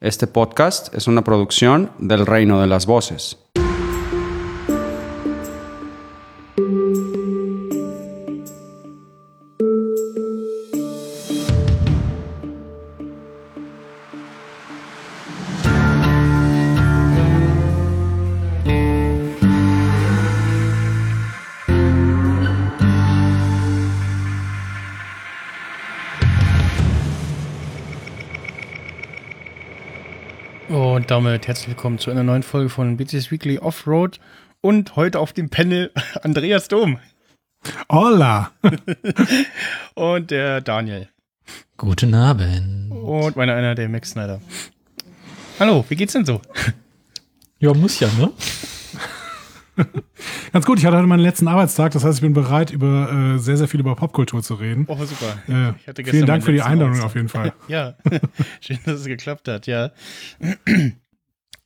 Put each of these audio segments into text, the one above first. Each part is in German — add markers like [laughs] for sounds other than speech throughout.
Este podcast es una producción del Reino de las Voces. Damit herzlich willkommen zu einer neuen Folge von BCS Weekly Offroad und heute auf dem Panel [laughs] Andreas Dom Hola! [laughs] und der Daniel Guten Abend. und meiner einer der Max Snyder. Hallo, wie geht's denn so? [laughs] Ja, muss ja, ne? Ganz gut, ich hatte heute meinen letzten Arbeitstag, das heißt, ich bin bereit, über äh, sehr, sehr viel über Popkultur zu reden. Oh, super. Äh, Ich hatte gestern vielen Dank für die Einladung Arbeitstag. auf jeden Fall. Ja, schön, dass es geklappt hat, ja.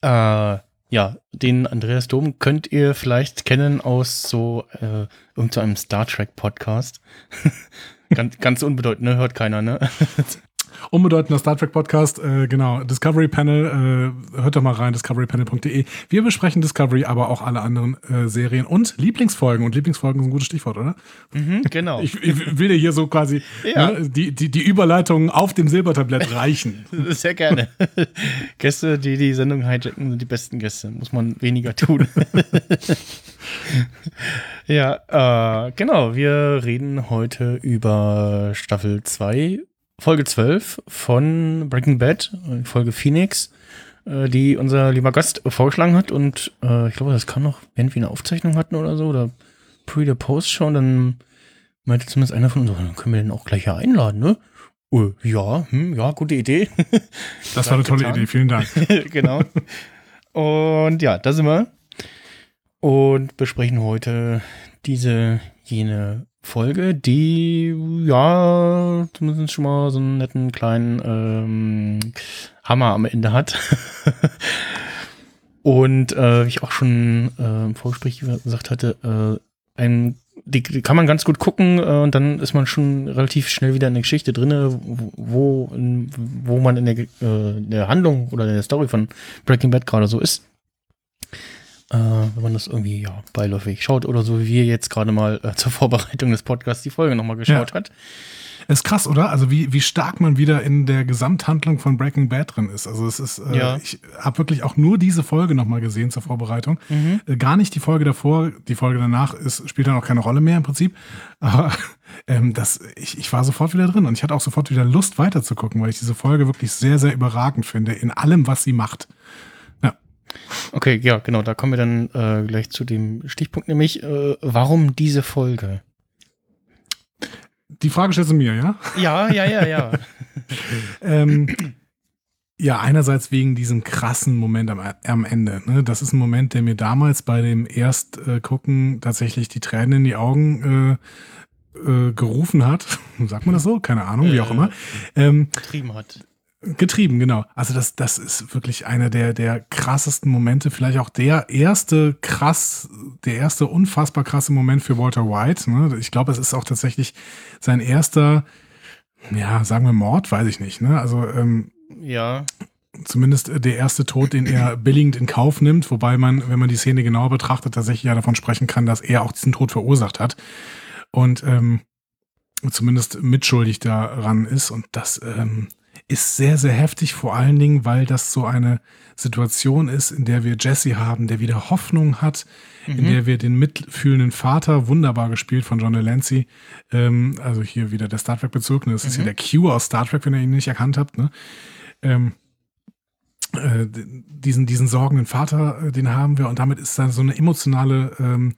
Äh, ja, den Andreas Dom könnt ihr vielleicht kennen aus so äh, irgendeinem Star Trek Podcast. [laughs] ganz, ganz unbedeutend, ne? Hört keiner, ne? [laughs] Unbedeutender Star Trek Podcast, äh, genau, Discovery Panel, äh, hört doch mal rein, discoverypanel.de. Wir besprechen Discovery, aber auch alle anderen äh, Serien und Lieblingsfolgen. Und Lieblingsfolgen ist ein gutes Stichwort, oder? mhm, genau. [laughs] Ich, ich will dir hier so quasi Ja. ne, die, die, die Überleitungen auf dem Silbertablett reichen. [laughs] Sehr gerne. [laughs] Gäste, die die Sendung hijacken, sind die besten Gäste. Muss man weniger tun. ja, äh, genau. Wir reden heute über Staffel 2, Folge 12 von Breaking Bad, äh, Folge Phoenix, äh, die unser lieber Gast vorgeschlagen hat. Und äh, ich glaube, das kam noch, während wir eine Aufzeichnung hatten oder so, oder pre der Post schon, dann meinte zumindest einer von uns, dann können wir den auch gleich hier einladen, ne? Oh, ja, hm, ja, gute Idee. [laughs] Das war eine tolle getan. Idee, vielen Dank. [laughs] genau. Und ja, da sind wir. Und besprechen heute diese, jene Folge, die ja zumindest schon mal so einen netten kleinen ähm, Hammer am Ende hat. [laughs] Und äh, wie ich auch schon äh, im Vorgespräch gesagt hatte, äh, ein, die, die kann man ganz gut gucken äh, und dann ist man schon relativ schnell wieder in der Geschichte drinne, wo, wo man in der, äh, der Handlung oder in der Story von Breaking Bad gerade so ist. Äh, wenn man das irgendwie ja beiläufig schaut oder so wie wir jetzt gerade mal äh, zur Vorbereitung des Podcasts die Folge nochmal geschaut Ja. hat. Ist krass, oder? Also wie, wie stark man wieder in der Gesamthandlung von Breaking Bad drin ist. Also es ist, äh, Ja. ich habe wirklich auch nur diese Folge nochmal gesehen zur Vorbereitung. Mhm. Äh, gar nicht die Folge davor, die Folge danach ist, spielt dann auch keine Rolle mehr im Prinzip. [laughs] Aber ähm, das, ich, ich war sofort wieder drin und ich hatte auch sofort wieder Lust weiterzugucken, weil ich diese Folge wirklich sehr, sehr überragend finde in allem, was sie macht. Okay, ja, genau, da kommen wir dann äh, gleich zu dem Stichpunkt, nämlich äh, warum diese Folge? Die Frage stellst du mir, ja? Ja, ja, ja, ja. [laughs] Ähm, ja, einerseits wegen diesem krassen Moment am, am Ende. Ne? Das ist ein Moment, der mir damals bei dem Erstgucken tatsächlich die Tränen in die Augen äh, äh, gerufen hat. [laughs] Sagt man das so? Keine Ahnung, wie auch Äh. immer. Ähm, Getrieben hat. Getrieben, genau. Also das, das ist wirklich einer der, der krassesten Momente, vielleicht auch der erste krass, der erste unfassbar krasse Moment für Walter White. Ne? Ich glaube, es ist auch tatsächlich sein erster, ja, sagen wir Mord, weiß ich nicht. Ne? Also ähm, Ja, zumindest äh, der erste Tod, den er billigend in Kauf nimmt, wobei man, wenn man die Szene genauer betrachtet, tatsächlich ja davon sprechen kann, dass er auch diesen Tod verursacht hat und ähm, zumindest mitschuldig daran ist und das ähm, ist sehr, sehr heftig, vor allen Dingen, weil das so eine Situation ist, in der wir Jesse haben, der wieder Hoffnung hat, in der wir den mitfühlenden Vater, wunderbar gespielt von John Delancey, ähm, also hier wieder der Star Trek-Bezug, ne? das ist hier der Q aus Star Trek, wenn ihr ihn nicht erkannt habt, ne? ähm, äh, diesen, diesen sorgenden Vater, äh, den haben wir und damit ist da so eine emotionale ähm,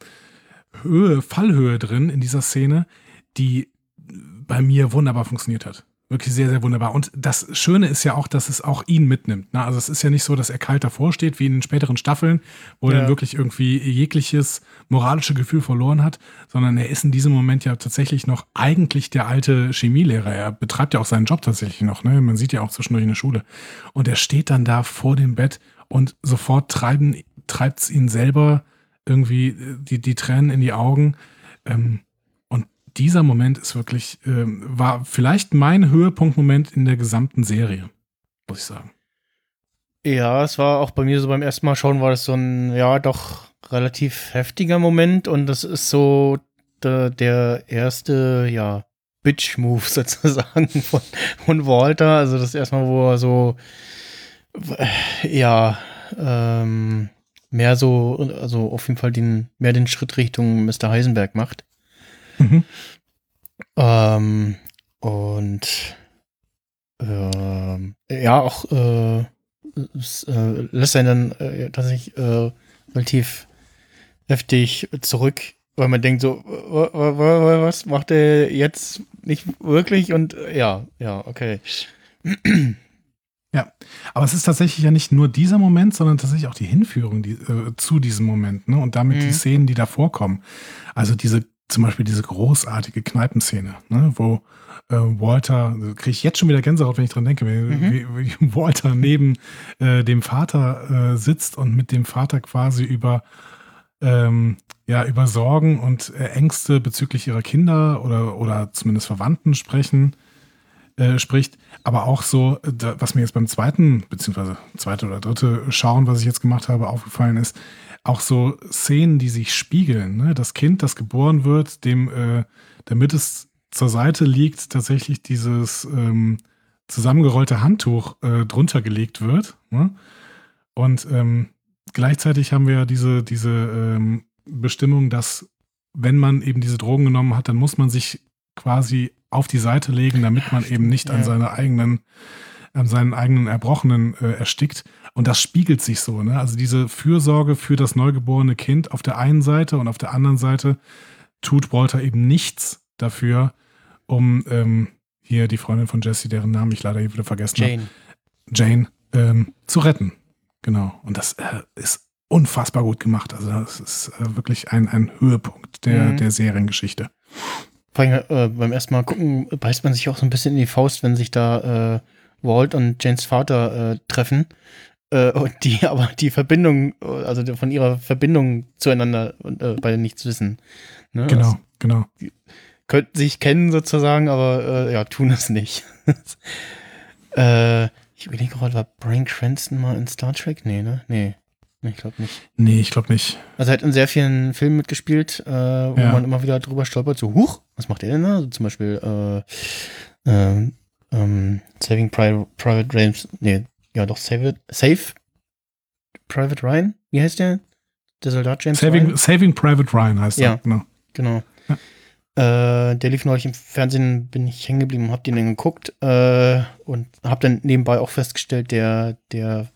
Höhe, Fallhöhe drin in dieser Szene, die bei mir wunderbar funktioniert hat. Wirklich sehr, sehr wunderbar. Und das Schöne ist ja auch, dass es auch ihn mitnimmt. Ne? Also es ist ja nicht so, dass er kalt davor steht, wie in den späteren Staffeln, wo er Ja. dann wirklich irgendwie jegliches moralische Gefühl verloren hat, sondern er ist in diesem Moment ja tatsächlich noch eigentlich der alte Chemielehrer. Er betreibt ja auch seinen Job tatsächlich noch. Ne? Man sieht ja auch zwischendurch in der Schule. Und er steht dann da vor dem Bett und sofort treiben, treibt es ihn selber irgendwie die, die Tränen in die Augen. Ähm, dieser Moment ist wirklich, ähm, war vielleicht mein Höhepunktmoment in der gesamten Serie, muss ich sagen. Ja, es war auch bei mir so beim ersten Mal schauen, war das so ein, ja, doch relativ heftiger Moment und das ist so der, der erste, ja, Bitch-Move [laughs] sozusagen von, von Walter. Also das erste Mal, wo er so, ja, ähm, mehr so, also auf jeden Fall den, mehr den Schritt Richtung Mr. Heisenberg macht. Mhm. Ähm, und ähm, ja, auch äh, es, äh, lässt einen dann äh, tatsächlich äh, relativ heftig zurück, weil man denkt so, wa- wa- wa- was macht er jetzt nicht wirklich? Und äh, ja, ja, okay. Aber es ist tatsächlich ja nicht nur dieser Moment, sondern tatsächlich auch die Hinführung die, äh, zu diesem Moment, ne? Und damit Mhm. die Szenen, die da vorkommen. Also diese, zum Beispiel diese großartige Kneipenszene, ne? Wo äh, Walter, kriege ich jetzt schon wieder Gänsehaut, wenn ich dran denke, wie, Mhm. wie, wie [laughs] Walter neben äh, dem Vater äh, sitzt und mit dem Vater quasi über ähm, ja, über Sorgen und äh, Ängste bezüglich ihrer Kinder oder, oder zumindest Verwandten sprechen äh, spricht, aber auch so, äh, da, was mir jetzt beim zweiten, beziehungsweise zweite oder dritte Schauen, was ich jetzt gemacht habe, aufgefallen ist, auch so Szenen, die sich spiegeln. Ne? Das Kind, das geboren wird, dem, äh, damit es zur Seite liegt, tatsächlich dieses ähm, zusammengerollte Handtuch äh, drunter gelegt wird. Ne? Und ähm, gleichzeitig haben wir ja diese, diese ähm, Bestimmung, dass wenn man eben diese Drogen genommen hat, dann muss man sich quasi auf die Seite legen, damit man eben nicht an seine eigenen, an seinen eigenen Erbrochenen äh, erstickt. Und das spiegelt sich so, ne? Also diese Fürsorge für das neugeborene Kind auf der einen Seite und auf der anderen Seite tut Walter eben nichts dafür, um ähm, hier die Freundin von Jesse, deren Namen ich leider hier wieder vergessen habe, Jane. Jane ähm, zu retten. Genau. Und das äh, ist unfassbar gut gemacht. Also das ist äh, wirklich ein, ein Höhepunkt der, Mhm. der Seriengeschichte. Vor allem, äh, beim ersten Mal gucken, beißt man sich auch so ein bisschen in die Faust, wenn sich da äh, Walt und Janes Vater äh, treffen. Äh, und die [laughs] aber die Verbindung, also von ihrer Verbindung zueinander äh, beide nichts wissen. Ne? Genau, Also, genau. könnten sich kennen sozusagen, aber äh, ja, tun es nicht. [laughs] äh, ich überlege gerade, war Brian Cranston mal in Star Trek? Nee, ne? Nee. Ich glaube nicht. Nee, ich glaube nicht. Also er hat in sehr vielen Filmen mitgespielt, äh, wo Ja. man immer wieder drüber stolpert, so, huch, was macht der denn da? Also zum Beispiel äh, äh, ähm, Saving Pri Private Ryan, nee, ja doch, Save, It, Save Private Ryan, wie heißt der? Der Soldat James Saving, Ryan? Saving Private Ryan heißt Ja. er. Genau. Genau. Äh, der lief neulich im Fernsehen, bin ich hängen geblieben, hab den dann geguckt äh, und hab dann nebenbei auch festgestellt, der, der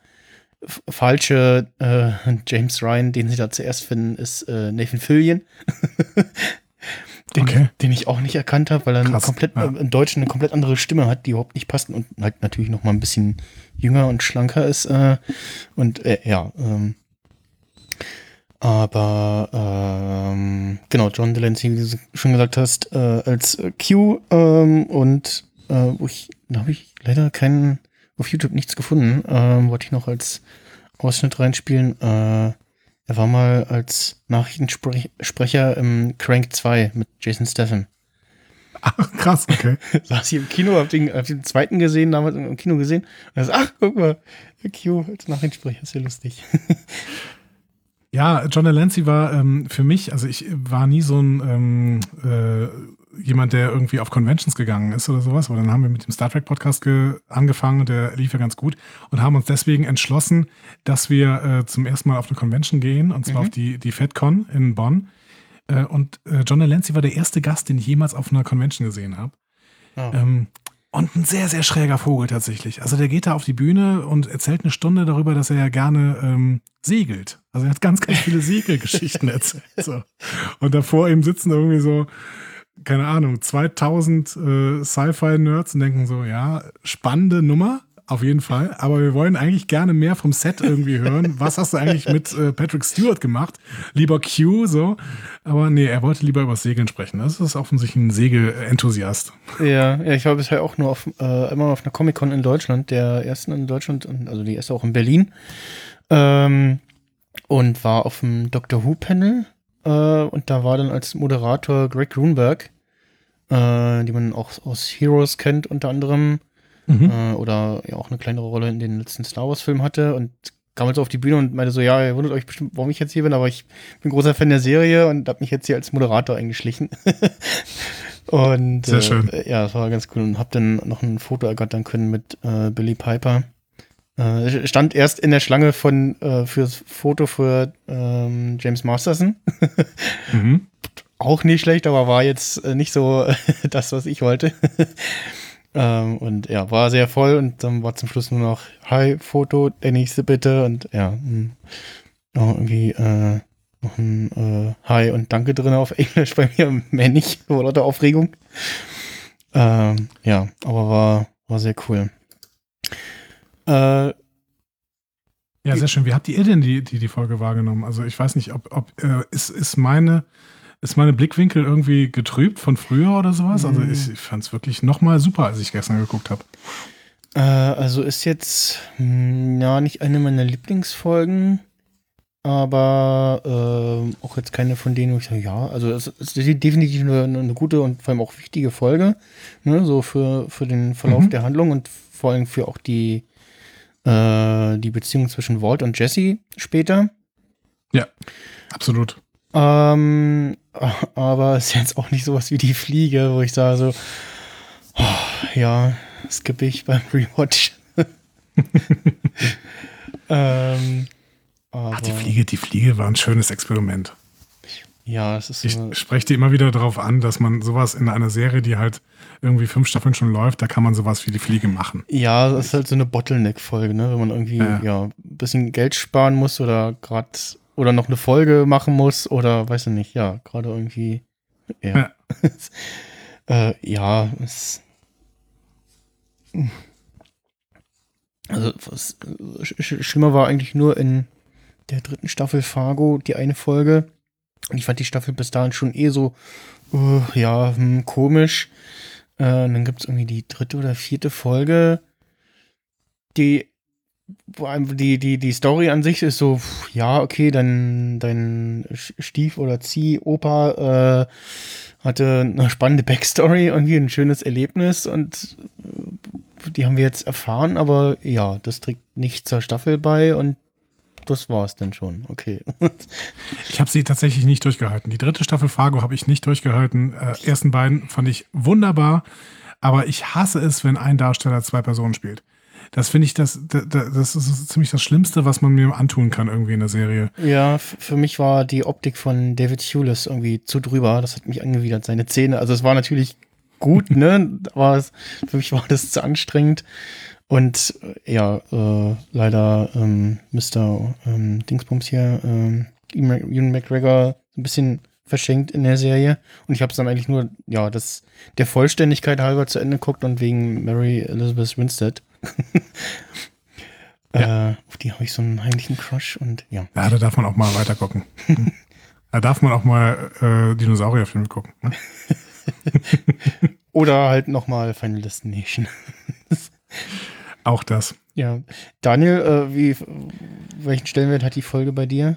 falsche äh, [laughs] James Ryan, den sie da zuerst finden, ist äh, Nathan Fillion. [laughs] den, Okay. den ich auch nicht erkannt habe, weil er Krass, komplett, ja. äh, im Deutschen eine komplett andere Stimme hat, die überhaupt nicht passt und halt natürlich noch mal ein bisschen jünger und schlanker ist. Äh, und äh, ja, ähm, aber ähm, genau, John Delancey, wie du schon gesagt hast, äh, als äh, Q ähm, und äh, wo ich, da habe ich leider keinen, auf YouTube nichts gefunden, ähm, wollte ich noch als Ausschnitt reinspielen. Er war mal als Nachrichtensprecher im Crank 2 mit Jason Statham. Ach, krass, okay. [laughs] Saß ich im Kino, hab den, hab den zweiten gesehen, damals im Kino gesehen. Und er so, ach, guck mal, Q als Nachrichtensprecher, ist ja lustig. Ja, John Delancey war ähm, für mich, also ich war nie so ein ähm, äh, jemand, der irgendwie auf Conventions gegangen ist oder sowas, aber dann haben wir mit dem Star Trek Podcast ge angefangen und der lief ja ganz gut und haben uns deswegen entschlossen, dass wir äh, zum ersten Mal auf eine Convention gehen und zwar Mhm. auf die, die FedCon in Bonn. Äh, und äh, John Delancey war der erste Gast, den ich jemals auf einer Convention gesehen habe. Ja. Ähm, und ein sehr, sehr schräger Vogel tatsächlich. Also der geht da auf die Bühne und erzählt eine Stunde darüber, dass er ja gerne ähm, segelt. Also er hat ganz, ganz viele [laughs] Segelgeschichten erzählt. So. Und davor ihm sitzen irgendwie so, keine Ahnung, 2000 äh, Sci-Fi-Nerds und denken so, ja, spannende Nummer, auf jeden Fall. Aber wir wollen eigentlich gerne mehr vom Set irgendwie hören. Was hast du eigentlich mit äh, Patrick Stewart gemacht? Lieber Q, so. Aber nee, er wollte lieber über Segeln sprechen. Das ist offensichtlich ein Segelenthusiast. Ja, ja, ich war bisher auch nur auf, äh, immer auf einer Comic-Con in Deutschland, der ersten in Deutschland, also die erste auch in Berlin. Ähm, und war auf dem Doctor Who-Panel. Äh, und da war dann als Moderator Greg Grunberg, äh, die man auch aus Heroes kennt, unter anderem. Mhm. äh, oder ja auch eine kleinere Rolle in den letzten Star Wars-Filmen hatte und kam halt so auf die Bühne und meinte so, ja, ihr wundert euch bestimmt, warum ich jetzt hier bin, aber ich bin großer Fan der Serie und habe mich jetzt hier als Moderator eingeschlichen. [laughs] und Sehr äh, schön. ja, das war ganz cool und hab dann noch ein Foto ergattern können mit äh, Billy Piper. Äh, stand erst in der Schlange von äh, fürs Foto für ähm, James Masterson. [laughs] Mhm. Auch nicht schlecht, aber war jetzt äh, nicht so [laughs] das, was ich wollte. [laughs] ähm, und ja, war sehr voll und dann war zum Schluss nur noch Hi, Foto, der nächste bitte und ja, mh, noch irgendwie äh, noch ein äh, Hi und Danke drin auf Englisch bei mir, mehr nicht, vor lauter Aufregung. Ähm, ja, aber war, war sehr cool. Äh, Ja, sehr schön. Wie habt ihr denn die, die, die Folge wahrgenommen? Also ich weiß nicht, ob, ob äh, ist, ist meine ist meine Blickwinkel irgendwie getrübt von früher oder sowas? Also ich, ich fand es wirklich nochmal super, als ich gestern geguckt habe. Äh, also ist jetzt mh, ja nicht eine meiner Lieblingsfolgen, aber ähm, auch jetzt keine von denen, wo ich sage, ja, also es ist definitiv eine, eine gute und vor allem auch wichtige Folge, ne, so für, für den Verlauf Mhm. der Handlung und vor allem für auch die, äh, die Beziehung zwischen Walt und Jesse später. Absolut. Ähm, [laughs] aber es ist jetzt auch nicht sowas wie die Fliege, wo ich sage so, oh, ja, skippe ich beim [laughs] Rewatch. [laughs] ähm, Ach, die Fliege, die Fliege war ein schönes Experiment. Ja, es ist Ich so, spreche dir immer wieder darauf an, dass man sowas in einer Serie, die halt irgendwie fünf Staffeln schon läuft, da kann man sowas wie die Fliege machen. ja, es ist halt so eine Bottleneck-Folge, ne? Wenn man irgendwie Ja. ja. ein bisschen Geld sparen muss oder gerade oder noch eine Folge machen muss oder weiß ich nicht, ja, gerade irgendwie. Ja. [laughs] äh, ja, es. Also, was sch- schlimmer war eigentlich nur in der dritten Staffel Fargo die eine Folge. Und ich fand die Staffel bis dahin schon eh so, äh, ja, hm, komisch. Äh, und dann gibt es irgendwie die dritte oder vierte Folge, die, die, die, die Story an sich ist so, ja, okay, dein Sch- Stief- oder Zieh-Opa äh, hatte eine spannende Backstory, irgendwie ein schönes Erlebnis und äh, die haben wir jetzt erfahren, aber ja, das trägt nicht zur Staffel bei und das war's dann schon. Okay. [laughs] Ich habe sie tatsächlich nicht durchgehalten. Die dritte Staffel Fargo habe ich nicht durchgehalten. Äh, ersten beiden fand ich wunderbar, aber ich hasse es, wenn ein Darsteller zwei Personen spielt. Das finde ich, das, das, das ist ziemlich das Schlimmste, was man mir antun kann irgendwie in der Serie. Ja, für mich war die Optik von David Hewlett irgendwie zu drüber. Das hat mich angewidert, seine Zähne. Also es war natürlich gut, ne? [laughs] Aber es, für mich war das zu anstrengend. Und äh, ja, äh, leider ähm, Mr. Ähm, Dingsbums hier, ähm, Ewan McGregor, ein bisschen verschenkt in der Serie. Und ich habe es dann eigentlich nur, ja, das der Vollständigkeit halber zu Ende geguckt und wegen Mary Elizabeth Winstead. [laughs] äh, auf die habe ich so einen heimlichen Crush und ja. Ja, da darf man auch mal weiter gucken. [laughs] da darf man auch mal äh, Dinosaurierfilme gucken. Ne? [laughs] Oder halt nochmal Final Destination. Auch das. Ja. Daniel, äh, wie, welchen Stellenwert hat die Folge bei dir?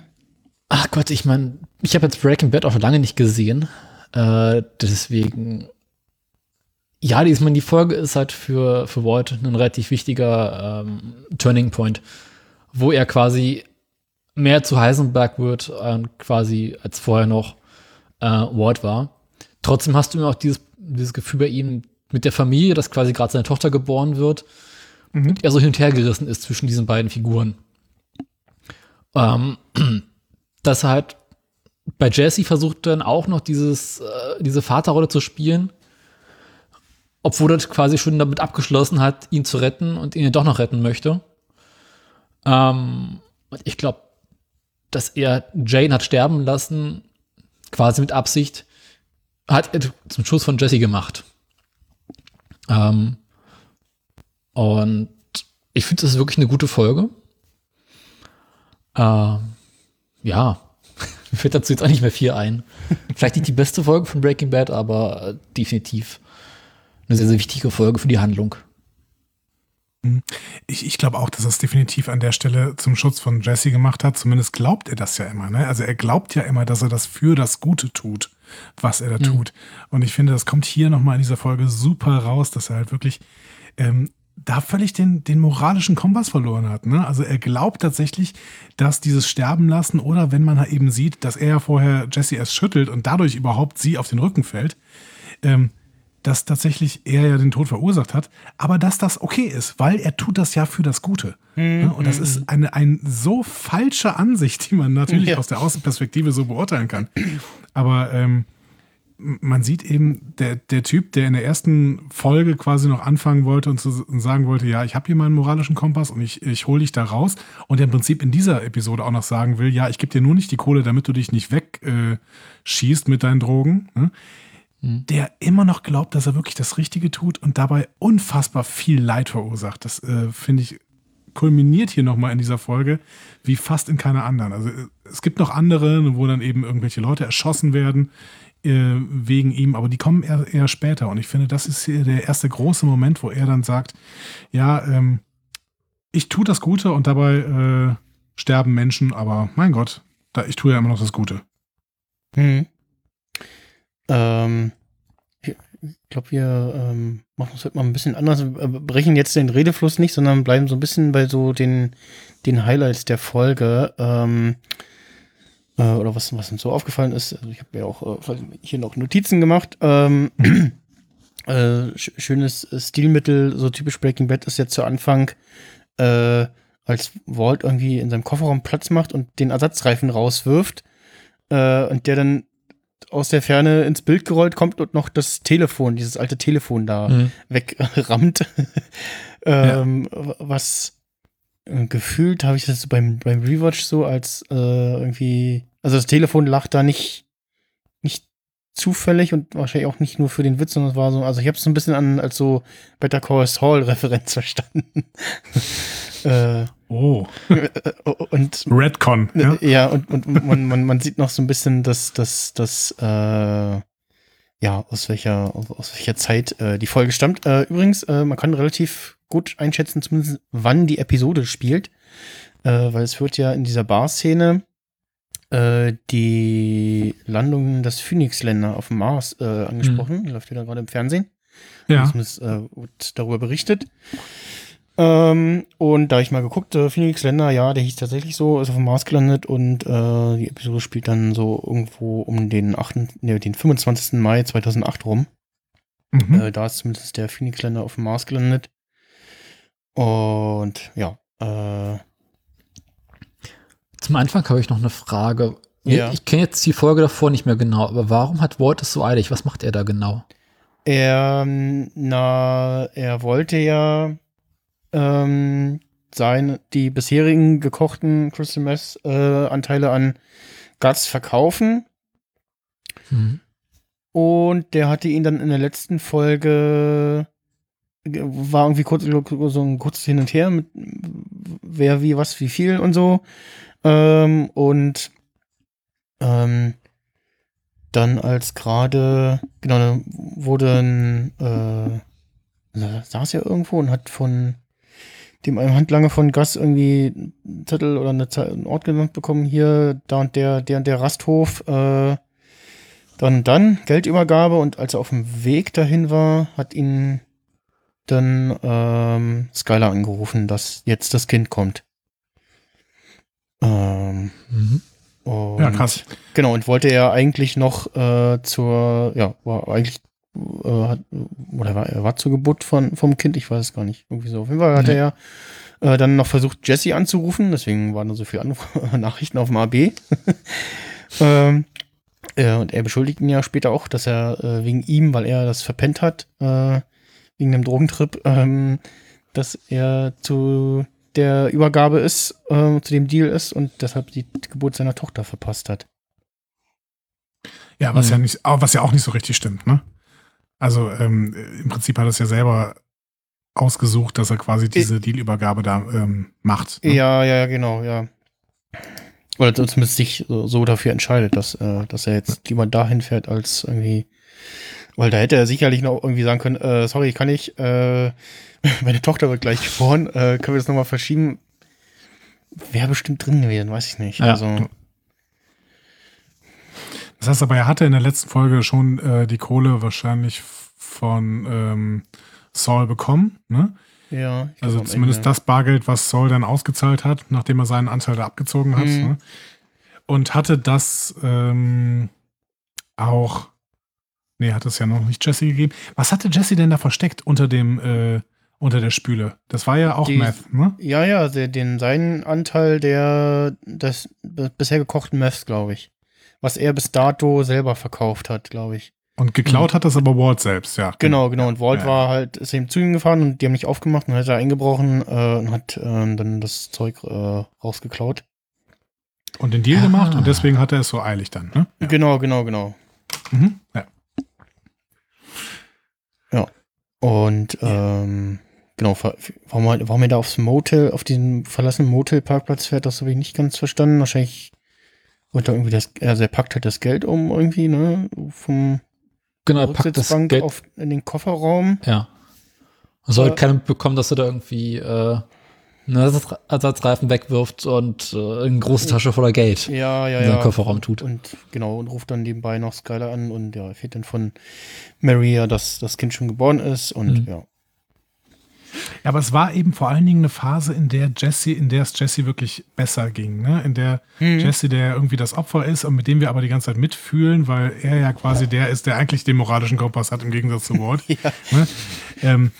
Ach Gott, ich meine, ich habe jetzt Breaking Bad auch schon lange nicht gesehen. Äh, deswegen, ja, die, ich meine, die Folge ist halt für, für Walt ein relativ wichtiger ähm, Turning Point, wo er quasi mehr zu Heisenberg wird, äh, quasi als vorher noch äh, Walt war. Trotzdem hast du immer auch dieses, dieses Gefühl bei ihm mit der Familie, dass quasi gerade seine Tochter geboren wird, Mhm. er so hin und her gerissen ist zwischen diesen beiden Figuren. Ähm, dass er halt bei Jesse versucht dann auch noch dieses, äh, diese Vaterrolle zu spielen, obwohl er quasi schon damit abgeschlossen hat, ihn zu retten und ihn doch noch retten möchte. Ähm, und ich glaube, dass er Jane hat sterben lassen, quasi mit Absicht, hat er zum Schluss von Jesse gemacht. Ähm, und ich finde, das ist wirklich eine gute Folge. Ähm, ja, [laughs] mir fällt dazu jetzt auch nicht mehr viel ein. [laughs] Vielleicht nicht die beste Folge von Breaking Bad, aber äh, definitiv eine sehr, sehr wichtige Folge für die Handlung. Ich, ich glaube auch, dass er es definitiv an der Stelle zum Schutz von Jesse gemacht hat. Zumindest glaubt er das ja immer. Ne? Also er glaubt ja immer, dass er das für das Gute tut, was er da tut. Und ich finde, das kommt hier nochmal in dieser Folge super raus, dass er halt wirklich ähm, da völlig den, den moralischen Kompass verloren hat. Ne? Also er glaubt tatsächlich, dass dieses Sterben lassen oder wenn man halt eben sieht, dass er ja vorher Jesse erst schüttelt und dadurch überhaupt sie auf den Rücken fällt, ähm, dass tatsächlich er ja den Tod verursacht hat, aber dass das okay ist, weil er tut das ja für das Gute. Mhm. Ne? Und das ist eine, eine so falsche Ansicht, die man natürlich Ja. aus der Außenperspektive so beurteilen kann. [clears throat] Aber ähm, man sieht eben, der, der Typ, der in der ersten Folge quasi noch anfangen wollte und, zu, und sagen wollte, ja, ich habe hier meinen moralischen Kompass und ich, ich hole dich da raus und der im Prinzip in dieser Episode auch noch sagen will, ja, ich gebe dir nur nicht die Kohle, damit du dich nicht wegschießt äh, schießt mit deinen Drogen, ne? der immer noch glaubt, dass er wirklich das Richtige tut und dabei unfassbar viel Leid verursacht. Das äh, finde ich kulminiert hier nochmal in dieser Folge, wie fast in keiner anderen. Also äh, es gibt noch andere, wo dann eben irgendwelche Leute erschossen werden wegen ihm, aber die kommen eher, eher später. Und ich finde, das ist hier der erste große Moment, wo er dann sagt, ja, ähm, ich tue das Gute und dabei äh, sterben Menschen, aber mein Gott, da, ich tue ja immer noch das Gute. Hm. Ähm, ich glaube, wir ähm, machen es heute mal ein bisschen anders. Wir brechen jetzt den Redefluss nicht, sondern bleiben so ein bisschen bei so den, den Highlights der Folge. Ähm, äh, oder was, was uns so aufgefallen ist. Also ich habe mir auch äh, hier noch Notizen gemacht. Ähm, [clears throat] äh, sch schönes Stilmittel, so typisch Breaking Bad ist jetzt zu Anfang, äh, als Walt irgendwie in seinem Kofferraum Platz macht und den Ersatzreifen rauswirft äh, und der dann aus der Ferne ins Bild gerollt kommt und noch das Telefon, dieses alte Telefon da Mhm. wegrammt. [laughs] ähm, Was äh, gefühlt habe ich das beim, beim Rewatch so als äh, irgendwie, also das Telefon lag da nicht, nicht zufällig und wahrscheinlich auch nicht nur für den Witz, sondern es war so, also ich habe es so ein bisschen an als so Better Call Saul [laughs] Referenz verstanden. [laughs] äh, Oh, und Redcon. Ja? ja, und, und man, man, man sieht noch so ein bisschen, dass das, das, äh, ja, aus welcher, aus, welcher Zeit äh, die Folge stammt. Äh, übrigens, äh, man kann relativ gut einschätzen, zumindest wann die Episode spielt, äh, weil es wird ja in dieser Bar-Szene äh, die Landung des Phoenix-Länder auf dem Mars äh, angesprochen. Läuft ja da gerade im Fernsehen. Ja. Zumindest äh, wird darüber berichtet. Ähm, und da ich mal geguckt, äh, Phoenix Länder, ja, der hieß tatsächlich so, ist auf dem Mars gelandet und äh, die Episode spielt dann so irgendwo um den 8., ne, den 25. Mai 2008 rum. Mhm. Äh, da ist zumindest der Phoenix Länder auf dem Mars gelandet. Und ja, äh, Zum Anfang habe ich noch eine Frage. Ja. Ich kenne jetzt die Folge davor nicht mehr genau, aber warum hat Walt es so eilig? Was macht er da genau? er, ähm, na, er wollte ja ähm, sein, die bisherigen gekochten Crystal Meth äh, Anteile an Guts verkaufen. Mhm. Und der hatte ihn dann in der letzten Folge ge- war irgendwie kurz so ein kurzes Hin und Her mit wer wie was wie viel und so ähm, und ähm, dann als gerade genau dann wurde äh, da saß er irgendwo und hat von dem einem Handlanger von Gas irgendwie einen Zettel oder eine, einen Ort genannt bekommen hier da und der der und der Rasthof äh, dann, dann Geldübergabe und als er auf dem Weg dahin war, hat ihn dann ähm, Skylar angerufen, dass jetzt das Kind kommt. Ähm, Mhm. Ja, krass. Genau, und wollte er eigentlich noch äh, zur, ja, war eigentlich, äh, oder war, er war zur Geburt von, vom Kind, ich weiß es gar nicht. Irgendwie so. Auf jeden Fall hat Nee. er ja äh, dann noch versucht, Jesse anzurufen, deswegen waren da so viele Anruf [laughs] Nachrichten auf dem AB. [laughs] ähm, äh, und er beschuldigt ihn ja später auch, dass er äh, wegen ihm, weil er das verpennt hat, äh, wegen dem Drogentrip, ähm, dass er zu der Übergabe ist, äh, zu dem Deal ist und deshalb die Geburt seiner Tochter verpasst hat. Ja, was Mhm. ja nicht, auch- was ja auch nicht so richtig stimmt, ne? Also ähm, im Prinzip hat er es ja selber ausgesucht, dass er quasi diese Dealübergabe da ähm, macht. Ne? Ja, ja, ja, genau, ja. Oder zumindest sich so, dafür entscheidet, dass, äh, dass er jetzt lieber dahin fährt, als irgendwie. Weil da hätte er sicherlich noch irgendwie sagen können, äh, sorry, ich kann nicht, äh, [laughs] meine Tochter wird gleich geboren, äh, können wir das nochmal verschieben? Wäre bestimmt drin gewesen, weiß ich nicht. Ja. Also, Das heißt aber, er hatte in der letzten Folge schon äh, die Kohle wahrscheinlich von ähm, Saul bekommen, ne? Ja. ich Also zumindest Ende. das Bargeld, was Saul dann ausgezahlt hat, nachdem er seinen Anteil da abgezogen hat. Mhm. Ne? Und hatte das ähm, auch. Nee, hat es ja noch nicht Jesse gegeben. Was hatte Jesse denn da versteckt unter dem, äh, unter der Spüle? Das war ja auch Die- Meth, ne? Ja, ja, der, den, seinen Anteil der des bisher gekochten Meths, glaube ich. Was er bis dato selber verkauft hat, glaube ich. Und geklaut hat das aber Walt selbst, ja. Genau, genau. Und Walt Ja. war halt, ist eben zu ihm gefahren und die haben nicht aufgemacht und hat er eingebrochen äh, und hat ähm, dann das Zeug äh, rausgeklaut. Und den Deal Ah. gemacht und deswegen hat er es so eilig dann, ne? Ja. Genau, genau, genau. Mhm. ja. Und ähm, genau, warum, er- warum er da aufs Motel, auf diesen verlassenen Motel-Parkplatz fährt, das habe ich nicht ganz verstanden. Wahrscheinlich wollte er irgendwie das, also er packt halt das Geld um irgendwie, ne? Vom Genau, er packt das Geld. auf, in den Kofferraum. ja. Man soll Äh, halt keiner mitbekommen, dass er da irgendwie äh, einen Ersatz- Ersatzreifen wegwirft und äh, eine große Tasche voller Geld Ja, ja, in seinen ja. Kofferraum tut. Und genau, und ruft dann nebenbei noch Skylar an und ja, erfährt dann von Maria, dass das Kind schon geboren ist und Mhm. ja. Ja, aber es war eben vor allen Dingen eine Phase, in der Jesse, in der es Jesse wirklich besser ging, ne? In der Mhm. Jesse, der irgendwie das Opfer ist und mit dem wir aber die ganze Zeit mitfühlen, weil er ja quasi der ist, der eigentlich den moralischen Kompass hat im Gegensatz zu Walt. [laughs] Ja. ne? ähm,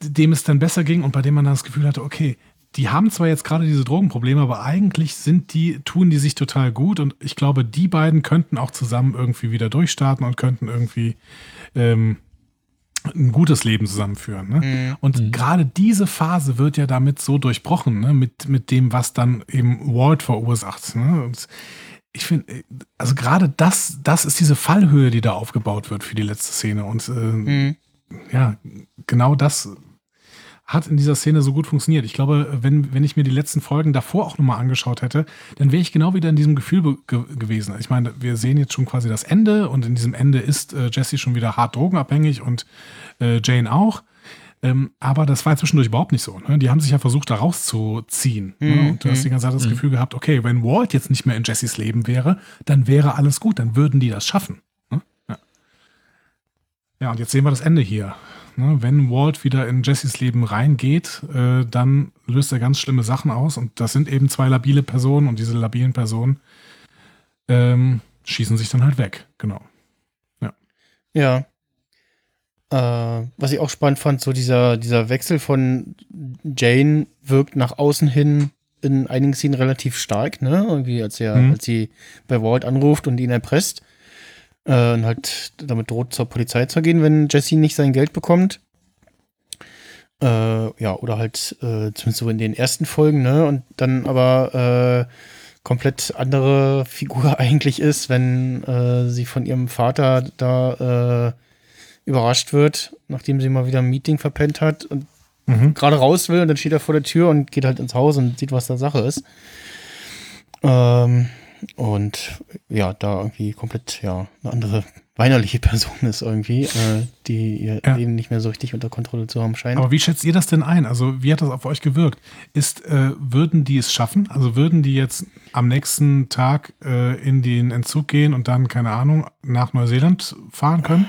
dem es dann besser ging und bei dem man dann das Gefühl hatte, okay, die haben zwar jetzt gerade diese Drogenprobleme, aber eigentlich sind die, tun die sich total gut und ich glaube, die beiden könnten auch zusammen irgendwie wieder durchstarten und könnten irgendwie ähm, ein gutes Leben zusammenführen. Ne? Mhm. Und gerade diese Phase wird ja damit so durchbrochen, ne? mit, mit dem, was dann eben Walt verursacht. Ne? Und ich finde, also gerade das, das ist diese Fallhöhe, die da aufgebaut wird für die letzte Szene. Und äh, Mhm. ja, genau das hat in dieser Szene so gut funktioniert. Ich glaube, wenn, wenn ich mir die letzten Folgen davor auch nochmal angeschaut hätte, dann wäre ich genau wieder in diesem Gefühl ge gewesen. Ich meine, wir sehen jetzt schon quasi das Ende und in diesem Ende ist äh, Jesse schon wieder hart drogenabhängig und äh, Jane auch. Ähm, aber das war zwischendurch überhaupt nicht so. Ne? Die haben sich ja versucht, da rauszuziehen. Mhm, Ne? Und du hast die ganze Zeit das Gefühl gehabt, okay, wenn Walt jetzt nicht mehr in Jessys Leben wäre, dann wäre alles gut, dann würden die das schaffen. Ne? Ja. ja, und jetzt sehen wir das Ende hier. Ne? Wenn Walt wieder in Jessys Leben reingeht, äh, dann löst er ganz schlimme Sachen aus. Und das sind eben zwei labile Personen und diese labilen Personen ähm, schießen sich dann halt weg. Genau. Ja. Äh, was ich auch spannend fand, so dieser, dieser Wechsel von Jane wirkt nach außen hin in einigen Szenen relativ stark, ne? Irgendwie, als er, Mhm. als sie bei Walt anruft und ihn erpresst. Äh, und halt damit droht, zur Polizei zu gehen, wenn Jesse nicht sein Geld bekommt. Äh, ja, oder halt äh, zumindest so in den ersten Folgen, ne? Und dann aber äh, komplett andere [laughs] Figur [laughs] eigentlich ist, wenn äh, sie von ihrem Vater da äh, überrascht wird, nachdem sie mal wieder ein Meeting verpennt hat und Mhm. gerade raus will und dann steht er vor der Tür und geht halt ins Haus und sieht, was da Sache ist. Ähm, und ja, da irgendwie komplett, ja, eine andere weinerliche Person ist irgendwie, äh, die ihr Ja. Leben nicht mehr so richtig unter Kontrolle zu haben scheint. Aber wie schätzt ihr das denn ein? Also, wie hat das auf euch gewirkt? Ist, äh, würden die es schaffen? Also, würden die jetzt am nächsten Tag äh, in den Entzug gehen und dann, keine Ahnung, nach Neuseeland fahren können?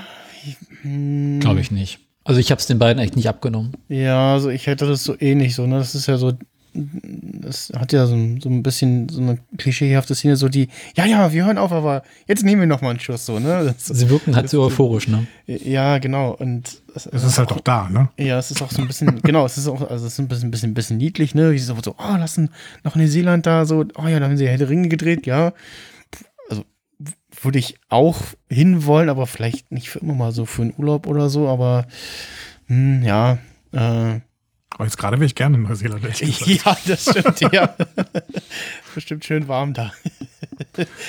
Glaube ich nicht. Also ich habe es den beiden echt nicht abgenommen. Ja, also ich hätte das so ähnlich so, ne? Das ist ja so, das hat ja so, ein- so ein bisschen so eine klischeehafte Szene, so die, ja, ja, wir hören auf, aber jetzt nehmen wir noch mal einen Schuss, so, ne? Das, Sie wirken halt so euphorisch, ne? ja, genau. Und Es ist halt doch da, ne? Ja, es ist auch so ein bisschen, genau, es ist auch, also es ist ein bisschen, bisschen, bisschen niedlich, ne? Wie sie so, so, oh, lassen nach Neuseeland da so, oh ja, da haben sie Herr der Ringe gedreht, ja. Also würde ich auch hinwollen, aber vielleicht nicht für immer mal so für einen Urlaub oder so, aber hm, ja, äh, Aber jetzt gerade wäre ich gerne in Neuseeland. [laughs] ja, das stimmt, [laughs] ja. Bestimmt schön warm da.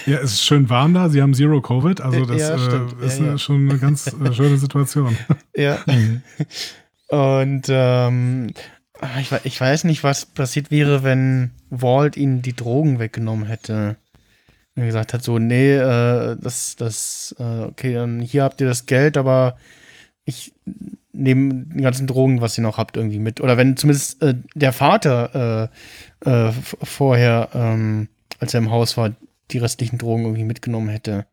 Ja, es ist schön warm da. Sie haben Zero Covid. Also, das Ja, äh, ist Ja, ja. schon eine ganz äh, schöne Situation. [laughs] Ja. Und ähm, ah, ich, ich weiß nicht, was passiert wäre, wenn Walt ihnen die Drogen weggenommen hätte. Und gesagt hat, so, nee, äh, das, das, äh, okay, dann hier habt ihr das Geld, aber ich nehme die ganzen Drogen, was ihr noch habt, irgendwie mit. Oder wenn zumindest äh, der Vater äh, äh, vorher, ähm, als er im Haus war, die restlichen Drogen irgendwie mitgenommen hätte.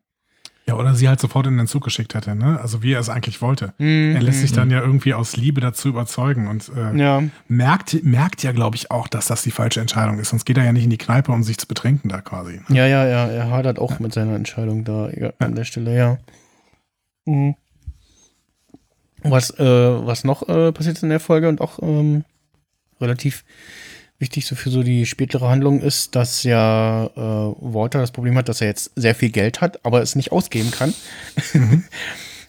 Ja, oder sie halt sofort in den Zug geschickt hätte, ne? Also wie er es eigentlich wollte. Mhm. Er lässt sich dann ja irgendwie aus Liebe dazu überzeugen und äh, Ja. merkt, merkt ja, glaube ich, auch, dass das die falsche Entscheidung ist. Sonst geht er ja nicht in die Kneipe, um sich zu betrinken da quasi. Ja, ja, ja, er hadert auch mit seiner Entscheidung da ja, an der Stelle, ja. Mhm. Was, äh, was noch äh, passiert ist in der Folge und auch ähm, relativ wichtig so für so die spätere Handlung ist, dass ja äh, Walter das Problem hat, dass er jetzt sehr viel Geld hat, aber es nicht ausgeben kann. [laughs]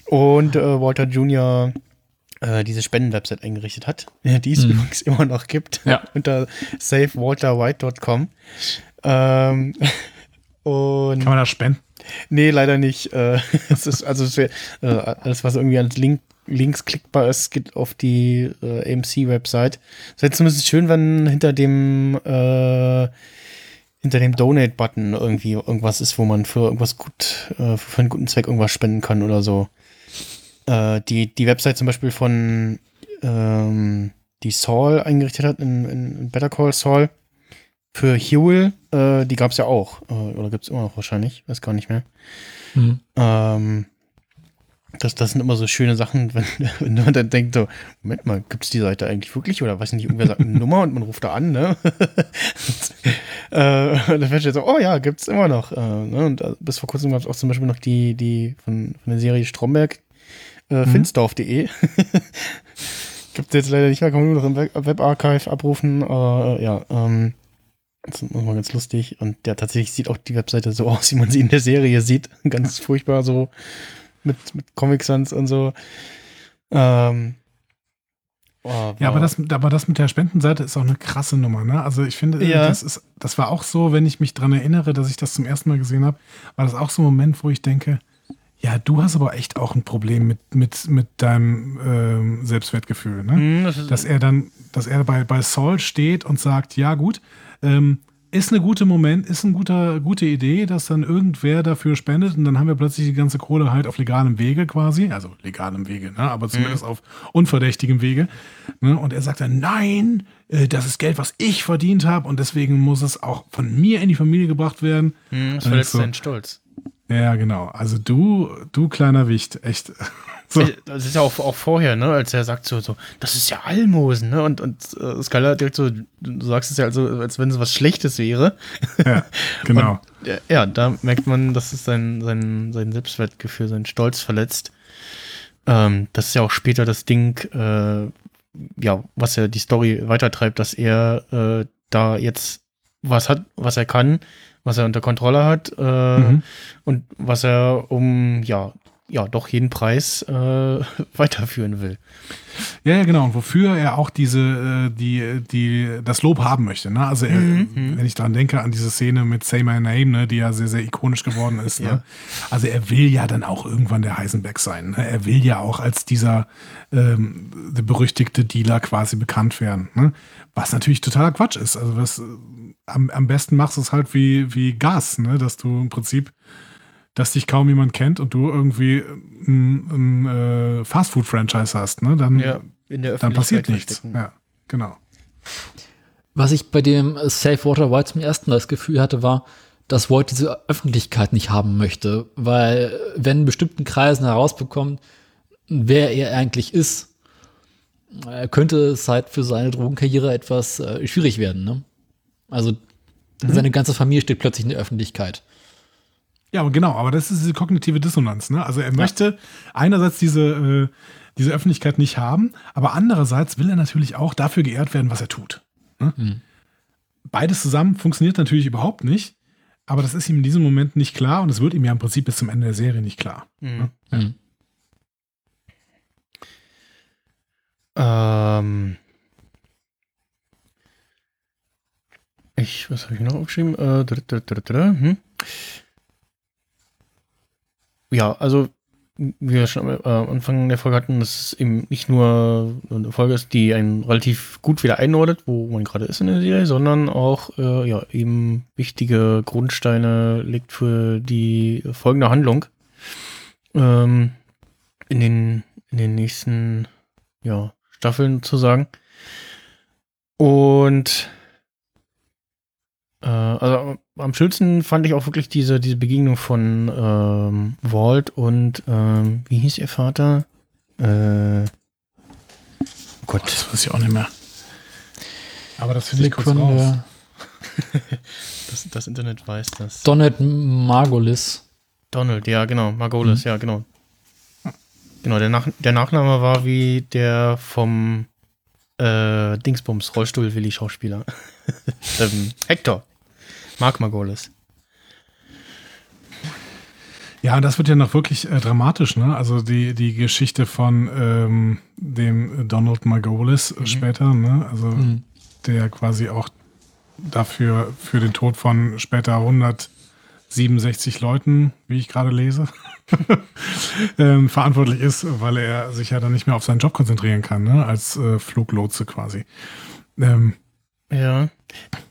und äh, Walter Jr. Äh, diese Spendenwebsite eingerichtet hat, die es Mhm. übrigens immer noch gibt, Ja. [laughs] unter savewalterwhite.com. Ähm, [laughs] und Kann man das spenden? Nee, leider nicht. Äh, es ist also es wär, äh, alles, was irgendwie als Link, Links klickbar ist, geht auf die äh, AMC-Website. Es wäre zumindest schön, wenn hinter dem äh, hinter dem Donate-Button irgendwie irgendwas ist, wo man für irgendwas gut, äh, für einen guten Zweck irgendwas spenden kann oder so. Äh, die, die Website zum Beispiel von ähm, die Saul eingerichtet hat in, in Better Call Saul für Huel, äh, die gab es ja auch. Äh, oder gibt es immer noch wahrscheinlich, weiß gar nicht mehr. Mhm. Ähm, das, das sind immer so schöne Sachen, wenn, [laughs] wenn man dann denkt, so, Moment mal, gibt es die Seite eigentlich wirklich? Oder weiß nicht, irgendwer sagt eine Nummer und man ruft da an, ne? [laughs] äh, und dann fällt so, oh ja, gibt es immer noch. Äh, ne? Und äh, bis vor kurzem gab es auch zum Beispiel noch die, die von, von der Serie Stromberg, äh, Mhm. finsdorf.de. [laughs] gibt es jetzt leider nicht mehr, kann man nur noch im Web- Webarchive abrufen. Aber äh, ja, ähm, das ist immer ganz lustig. Und ja, tatsächlich sieht auch die Webseite so aus, wie man sie in der Serie sieht. Ganz furchtbar so mit, mit Comic Sans und so. Ähm, oh, Ja, aber das, aber das mit der Spendenseite ist auch eine krasse Nummer, ne? Also ich finde, Ja. das ist, das war auch so, wenn ich mich dran erinnere, dass ich das zum ersten Mal gesehen habe, war das auch so ein Moment, wo ich denke, ja, du hast aber echt auch ein Problem mit, mit, mit deinem ähm, Selbstwertgefühl, ne? Hm, das dass er dann, dass er bei, bei Saul steht und sagt, ja gut, ähm, ist eine gute Moment, ist eine gute, gute Idee, dass dann irgendwer dafür spendet und dann haben wir plötzlich die ganze Kohle halt auf legalem Wege quasi, also legalem Wege, ne? aber zumindest auf unverdächtigem Wege. Ne? Und er sagt dann, nein, äh, das ist Geld, was ich verdient habe und deswegen muss es auch von mir in die Familie gebracht werden. hm, das verletzt so. seinen Stolz. Ja, genau. Also du, du kleiner Wicht, echt. So. Das ist ja auch, auch vorher, ne, als er sagt so, so, das ist ja Almosen, ne? Und, und äh, Skylar direkt so, du sagst es ja also, als wenn es was Schlechtes wäre. Ja, [laughs] genau. Und, ja, ja, da merkt man, dass es sein, sein, sein Selbstwertgefühl, sein Stolz verletzt. Ähm, das ist ja auch später das Ding, äh, ja, was ja die Story weitertreibt, dass er äh, da jetzt was hat, was er kann, was er unter Kontrolle hat äh, Mhm. und was er um, ja, ja, doch jeden Preis äh, [laughs] weiterführen will. Ja, ja, genau. Und wofür er auch diese, äh, die, die, das Lob haben möchte. Ne? Also, er, Mhm. wenn ich daran denke, an diese Szene mit Say My Name, ne, die ja sehr, sehr ikonisch geworden ist. Ja. Ne? Also, er will ja dann auch irgendwann der Heisenberg sein. Ne? Er will ja auch als dieser ähm, der berüchtigte Dealer quasi bekannt werden. Ne? Was natürlich totaler Quatsch ist. Also, was äh, am, am besten machst du es halt wie, wie Gas, ne? dass du im Prinzip dass dich kaum jemand kennt und du irgendwie ein, ein äh, Fastfood-Franchise hast, ne? dann, Ja, in der dann passiert nichts. Ja, genau. Was ich bei dem Safe Water White zum ersten Mal das Gefühl hatte, war, dass White diese Öffentlichkeit nicht haben möchte, weil wenn in bestimmten Kreisen herausbekommt, wer er eigentlich ist, äh, könnte es halt für seine Drogenkarriere etwas äh, schwierig werden. Ne? Also seine ganze Familie steht plötzlich in der Öffentlichkeit. Ja, genau, aber das ist diese kognitive Dissonanz. Ne? Also er möchte einerseits diese, äh, diese Öffentlichkeit nicht haben, aber andererseits will er natürlich auch dafür geehrt werden, was er tut. Ne? Mhm. Beides zusammen funktioniert natürlich überhaupt nicht, aber das ist ihm in diesem Moment nicht klar und es wird ihm ja im Prinzip bis zum Ende der Serie nicht klar. Mhm. Mhm. Ähm, ich, was habe ich noch aufgeschrieben? Äh, dr- dr- dr- dr- hm. Ja, also wie wir schon am äh, Anfang der Folge hatten, dass es eben nicht nur eine Folge ist, die einen relativ gut wieder einordnet, wo man gerade ist in der Serie, sondern auch äh, ja, eben wichtige Grundsteine legt für die folgende Handlung. Ähm, in den, in den nächsten ja, Staffeln zu sagen. Und äh, also am schönsten fand ich auch wirklich diese, diese Begegnung von ähm, Walt und ähm, wie hieß ihr Vater? Äh, Gott. Das weiß ich auch nicht mehr. Aber das finde ich kurz raus. [laughs] Das, das Internet weiß das. Donald Margolis. Donald, ja, genau. Margolis, ja, genau. Genau, der, Nach der Nachname war wie der vom äh, Dingsbums, Rollstuhl-Willi-Schauspieler. [laughs] ähm, Hector. Mark Margolis. Ja, das wird ja noch wirklich äh, dramatisch, ne? Also die, die Geschichte von ähm, dem Donald Margolis äh, später, ne? Also Mhm. der quasi auch dafür für den Tod von später 167 Leuten, wie ich gerade lese, [laughs] ähm, verantwortlich ist, weil er sich ja dann nicht mehr auf seinen Job konzentrieren kann, ne? Als äh, Fluglotse quasi. Ähm, Ja.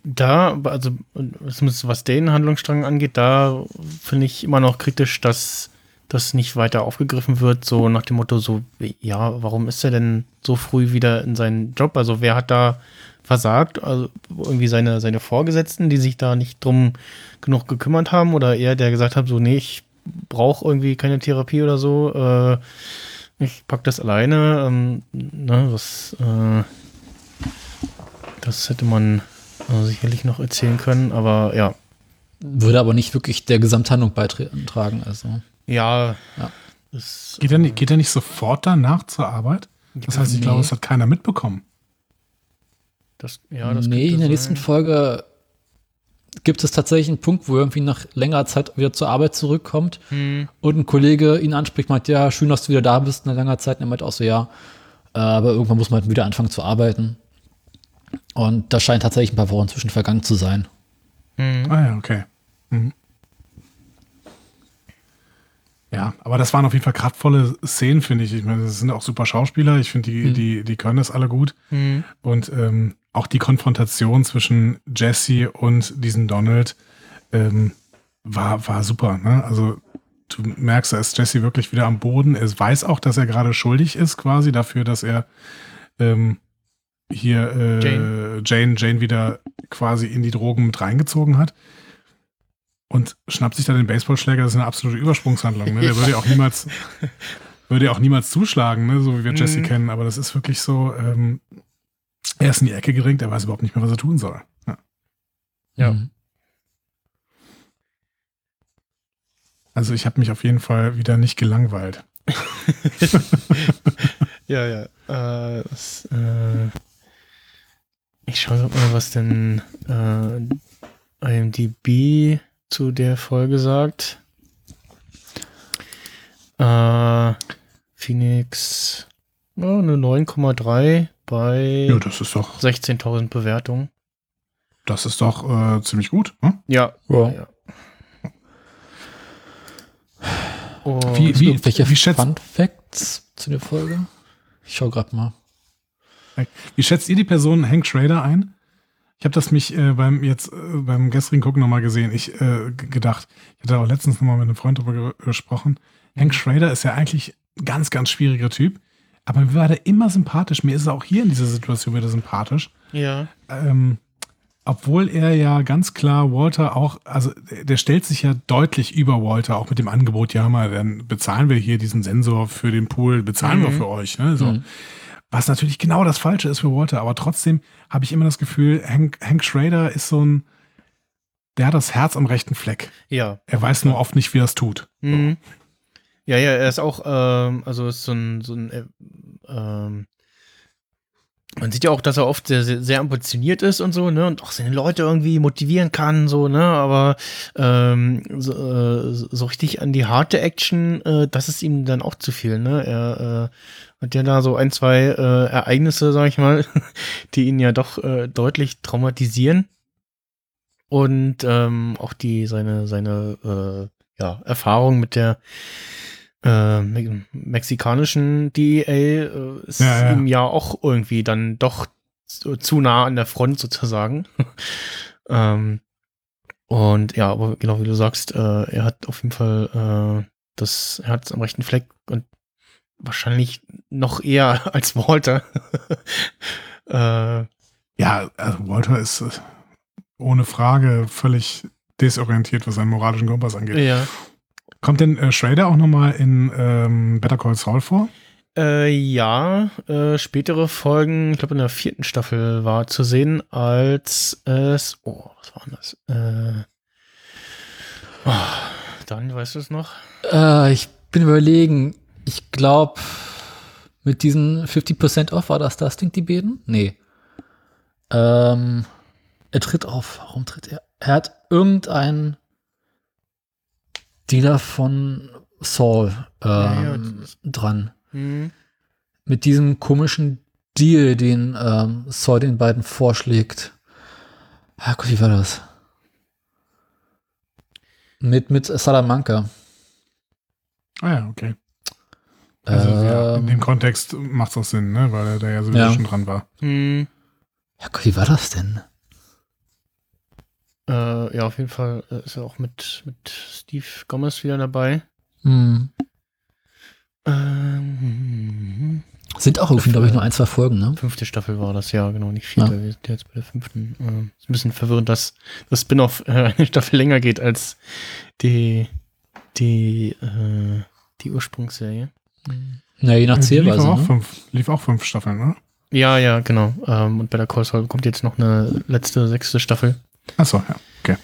Da, also, zumindest was den Handlungsstrang angeht, da finde ich immer noch kritisch, dass das nicht weiter aufgegriffen wird, so nach dem Motto, so, ja, warum ist er denn so früh wieder in seinen Job? Also, wer hat da versagt? Also, irgendwie seine, seine Vorgesetzten, die sich da nicht drum genug gekümmert haben oder er, der gesagt hat, so, nee, ich brauche irgendwie keine Therapie oder so, äh, ich pack das alleine, ähm, ne, was, äh, das hätte man sicherlich noch erzählen können, aber ja. Würde aber nicht wirklich der Gesamthandlung beitragen. Also. Ja. Ja. Das, geht, er nicht, geht er nicht sofort danach zur Arbeit? Das heißt, ich Nee. glaube, es hat keiner mitbekommen. das, ja, das nee, in der nächsten sein. Folge gibt es tatsächlich einen Punkt, wo er irgendwie nach längerer Zeit wieder zur Arbeit zurückkommt Hm, und ein Kollege ihn anspricht, meint, ja, schön, dass du wieder da bist nach langer Zeit. Und er meint auch so, ja, äh, aber irgendwann muss man halt wieder anfangen zu arbeiten. Und da scheint tatsächlich ein paar Wochen zwischen vergangen zu sein. hm. Ah ja, okay. Mhm. Ja, aber das waren auf jeden Fall kraftvolle Szenen, finde ich. Ich meine, das sind auch super Schauspieler. Ich finde, die, Mhm. die, die können das alle gut. Hm. Und ähm, auch die Konfrontation zwischen Jesse und diesem Donald ähm, war, war super. Ne? Also du merkst, da ist Jesse wirklich wieder am Boden. Er weiß auch, dass er gerade schuldig ist, quasi dafür, dass er ähm, hier äh, Jane. Jane. Jane wieder quasi in die Drogen mit reingezogen hat. Und schnappt sich dann den Baseballschläger, das ist eine absolute Übersprungshandlung. Ne? Der [laughs] würde ja auch niemals, würde ja auch niemals zuschlagen, ne? so wie wir Jesse Mhm. kennen. Aber das ist wirklich so, ähm, er ist in die Ecke geringt, er weiß überhaupt nicht mehr, was er tun soll. Ja. Ja. Mhm. Also ich habe mich auf jeden Fall wieder nicht gelangweilt. [laughs] Ja, ja. Äh, das, äh, ich schaue grad mal, was denn äh, IMDb zu der Folge sagt. Äh, Phoenix ja, eine 9,3 bei Ja, das ist doch, 16.000 Bewertungen. das ist doch äh, ziemlich gut. Hm? Ja. Ja. ja. Und Wie- Wie, irgendwelche wie schätzt- Fun Facts zu der Folge? Ich schau gerade mal. Wie schätzt ihr die Person Hank Schrader ein? Ich habe das mich äh, beim jetzt äh, beim gestrigen Gucken nochmal gesehen. Ich äh, gedacht, ich hatte auch letztens nochmal mit einem Freund darüber ge- gesprochen. Hank Schrader ist ja eigentlich ein ganz, ganz schwieriger Typ. Aber mir war der immer sympathisch. Mir ist er auch hier in dieser Situation wieder sympathisch. ja. ähm, obwohl er ja ganz klar Walter auch, also der- stellt sich ja deutlich über Walter, auch mit dem Angebot, ja mal, dann bezahlen wir hier diesen Sensor für den Pool, bezahlen wir Mhm. für euch. Ne? So. Mhm. Was natürlich genau das Falsche ist für Walter, aber trotzdem habe ich immer das Gefühl, Hank, Hank Schrader ist so ein, der hat das Herz am rechten Fleck. Ja. Er weiß nur oft nicht, wie er es tut. Mhm. Ja, ja, er ist auch, ähm, also ist so ein, so ein, äh, ähm, man sieht ja auch, dass er oft sehr, sehr, sehr ambitioniert ist und so, ne, und auch seine Leute irgendwie motivieren kann, so, ne, aber ähm, so, äh, so richtig an die harte Action, äh, das ist ihm dann auch zu viel, ne, er äh, hat ja da so ein, zwei äh, Ereignisse, sag ich mal, [laughs] die ihn ja doch äh, deutlich traumatisieren. Und ähm, auch die, seine, seine, äh, ja, Erfahrung mit der äh, me mexikanischen DEA äh, ist Ja, ja. ihm ja auch irgendwie dann doch zu, zu nah an der Front sozusagen. [laughs] ähm, und ja, aber genau wie du sagst, äh, er hat auf jeden Fall äh, das Herz am rechten Fleck und wahrscheinlich noch eher [laughs] als Walter. [laughs] äh, Ja, also Walter ist äh, ohne Frage völlig desorientiert, was seinen moralischen Kompass angeht. Ja. Kommt denn äh, Schrader auch nochmal in ähm, Better Call Saul vor? Äh, ja, äh, spätere Folgen, ich glaube in der vierten Staffel war zu sehen, als es, oh, was war denn das? Äh, oh, Daniel, weißt du es noch? Äh, ich bin überlegen, ich glaube, mit diesen 50% off war das das Ding, die Beten? Nee. Ähm, er tritt auf. Warum tritt er? Er hat irgendeinen Dealer von Saul ähm, Ja, ja, das- dran. Hm. Mit diesem komischen Deal, den ähm, Saul den beiden vorschlägt. Ah, Gott, wie war das? Mit, mit Salamanca. Ah ja, okay. Also ja, in Ähm, dem Kontext macht es auch Sinn, ne? weil er da ja sowieso Ja. schon dran war. Hm. ja, Gott, wie war das denn? Äh, ja, auf jeden Fall äh, ist er auch mit, mit Steve Gomez wieder dabei. Hm. Ähm, Sind auch irgendwie, glaube ich, nur ein, zwei Folgen, ne? fünfte Staffel war das, ja, genau, nicht vierte. Ja. Wir sind jetzt bei der fünften. Äh, ist ein bisschen verwirrend, dass das Spin-off äh, [laughs] eine Staffel länger geht als die, die, äh, die Ursprungsserie. Ja, je nach lief Zählweise. auch, Ne? fünf, lief auch fünf Staffeln, ne? Ja, ja, genau. Ähm, und bei der Call Saul kommt jetzt noch eine letzte, sechste Staffel. Achso, ja. Okay.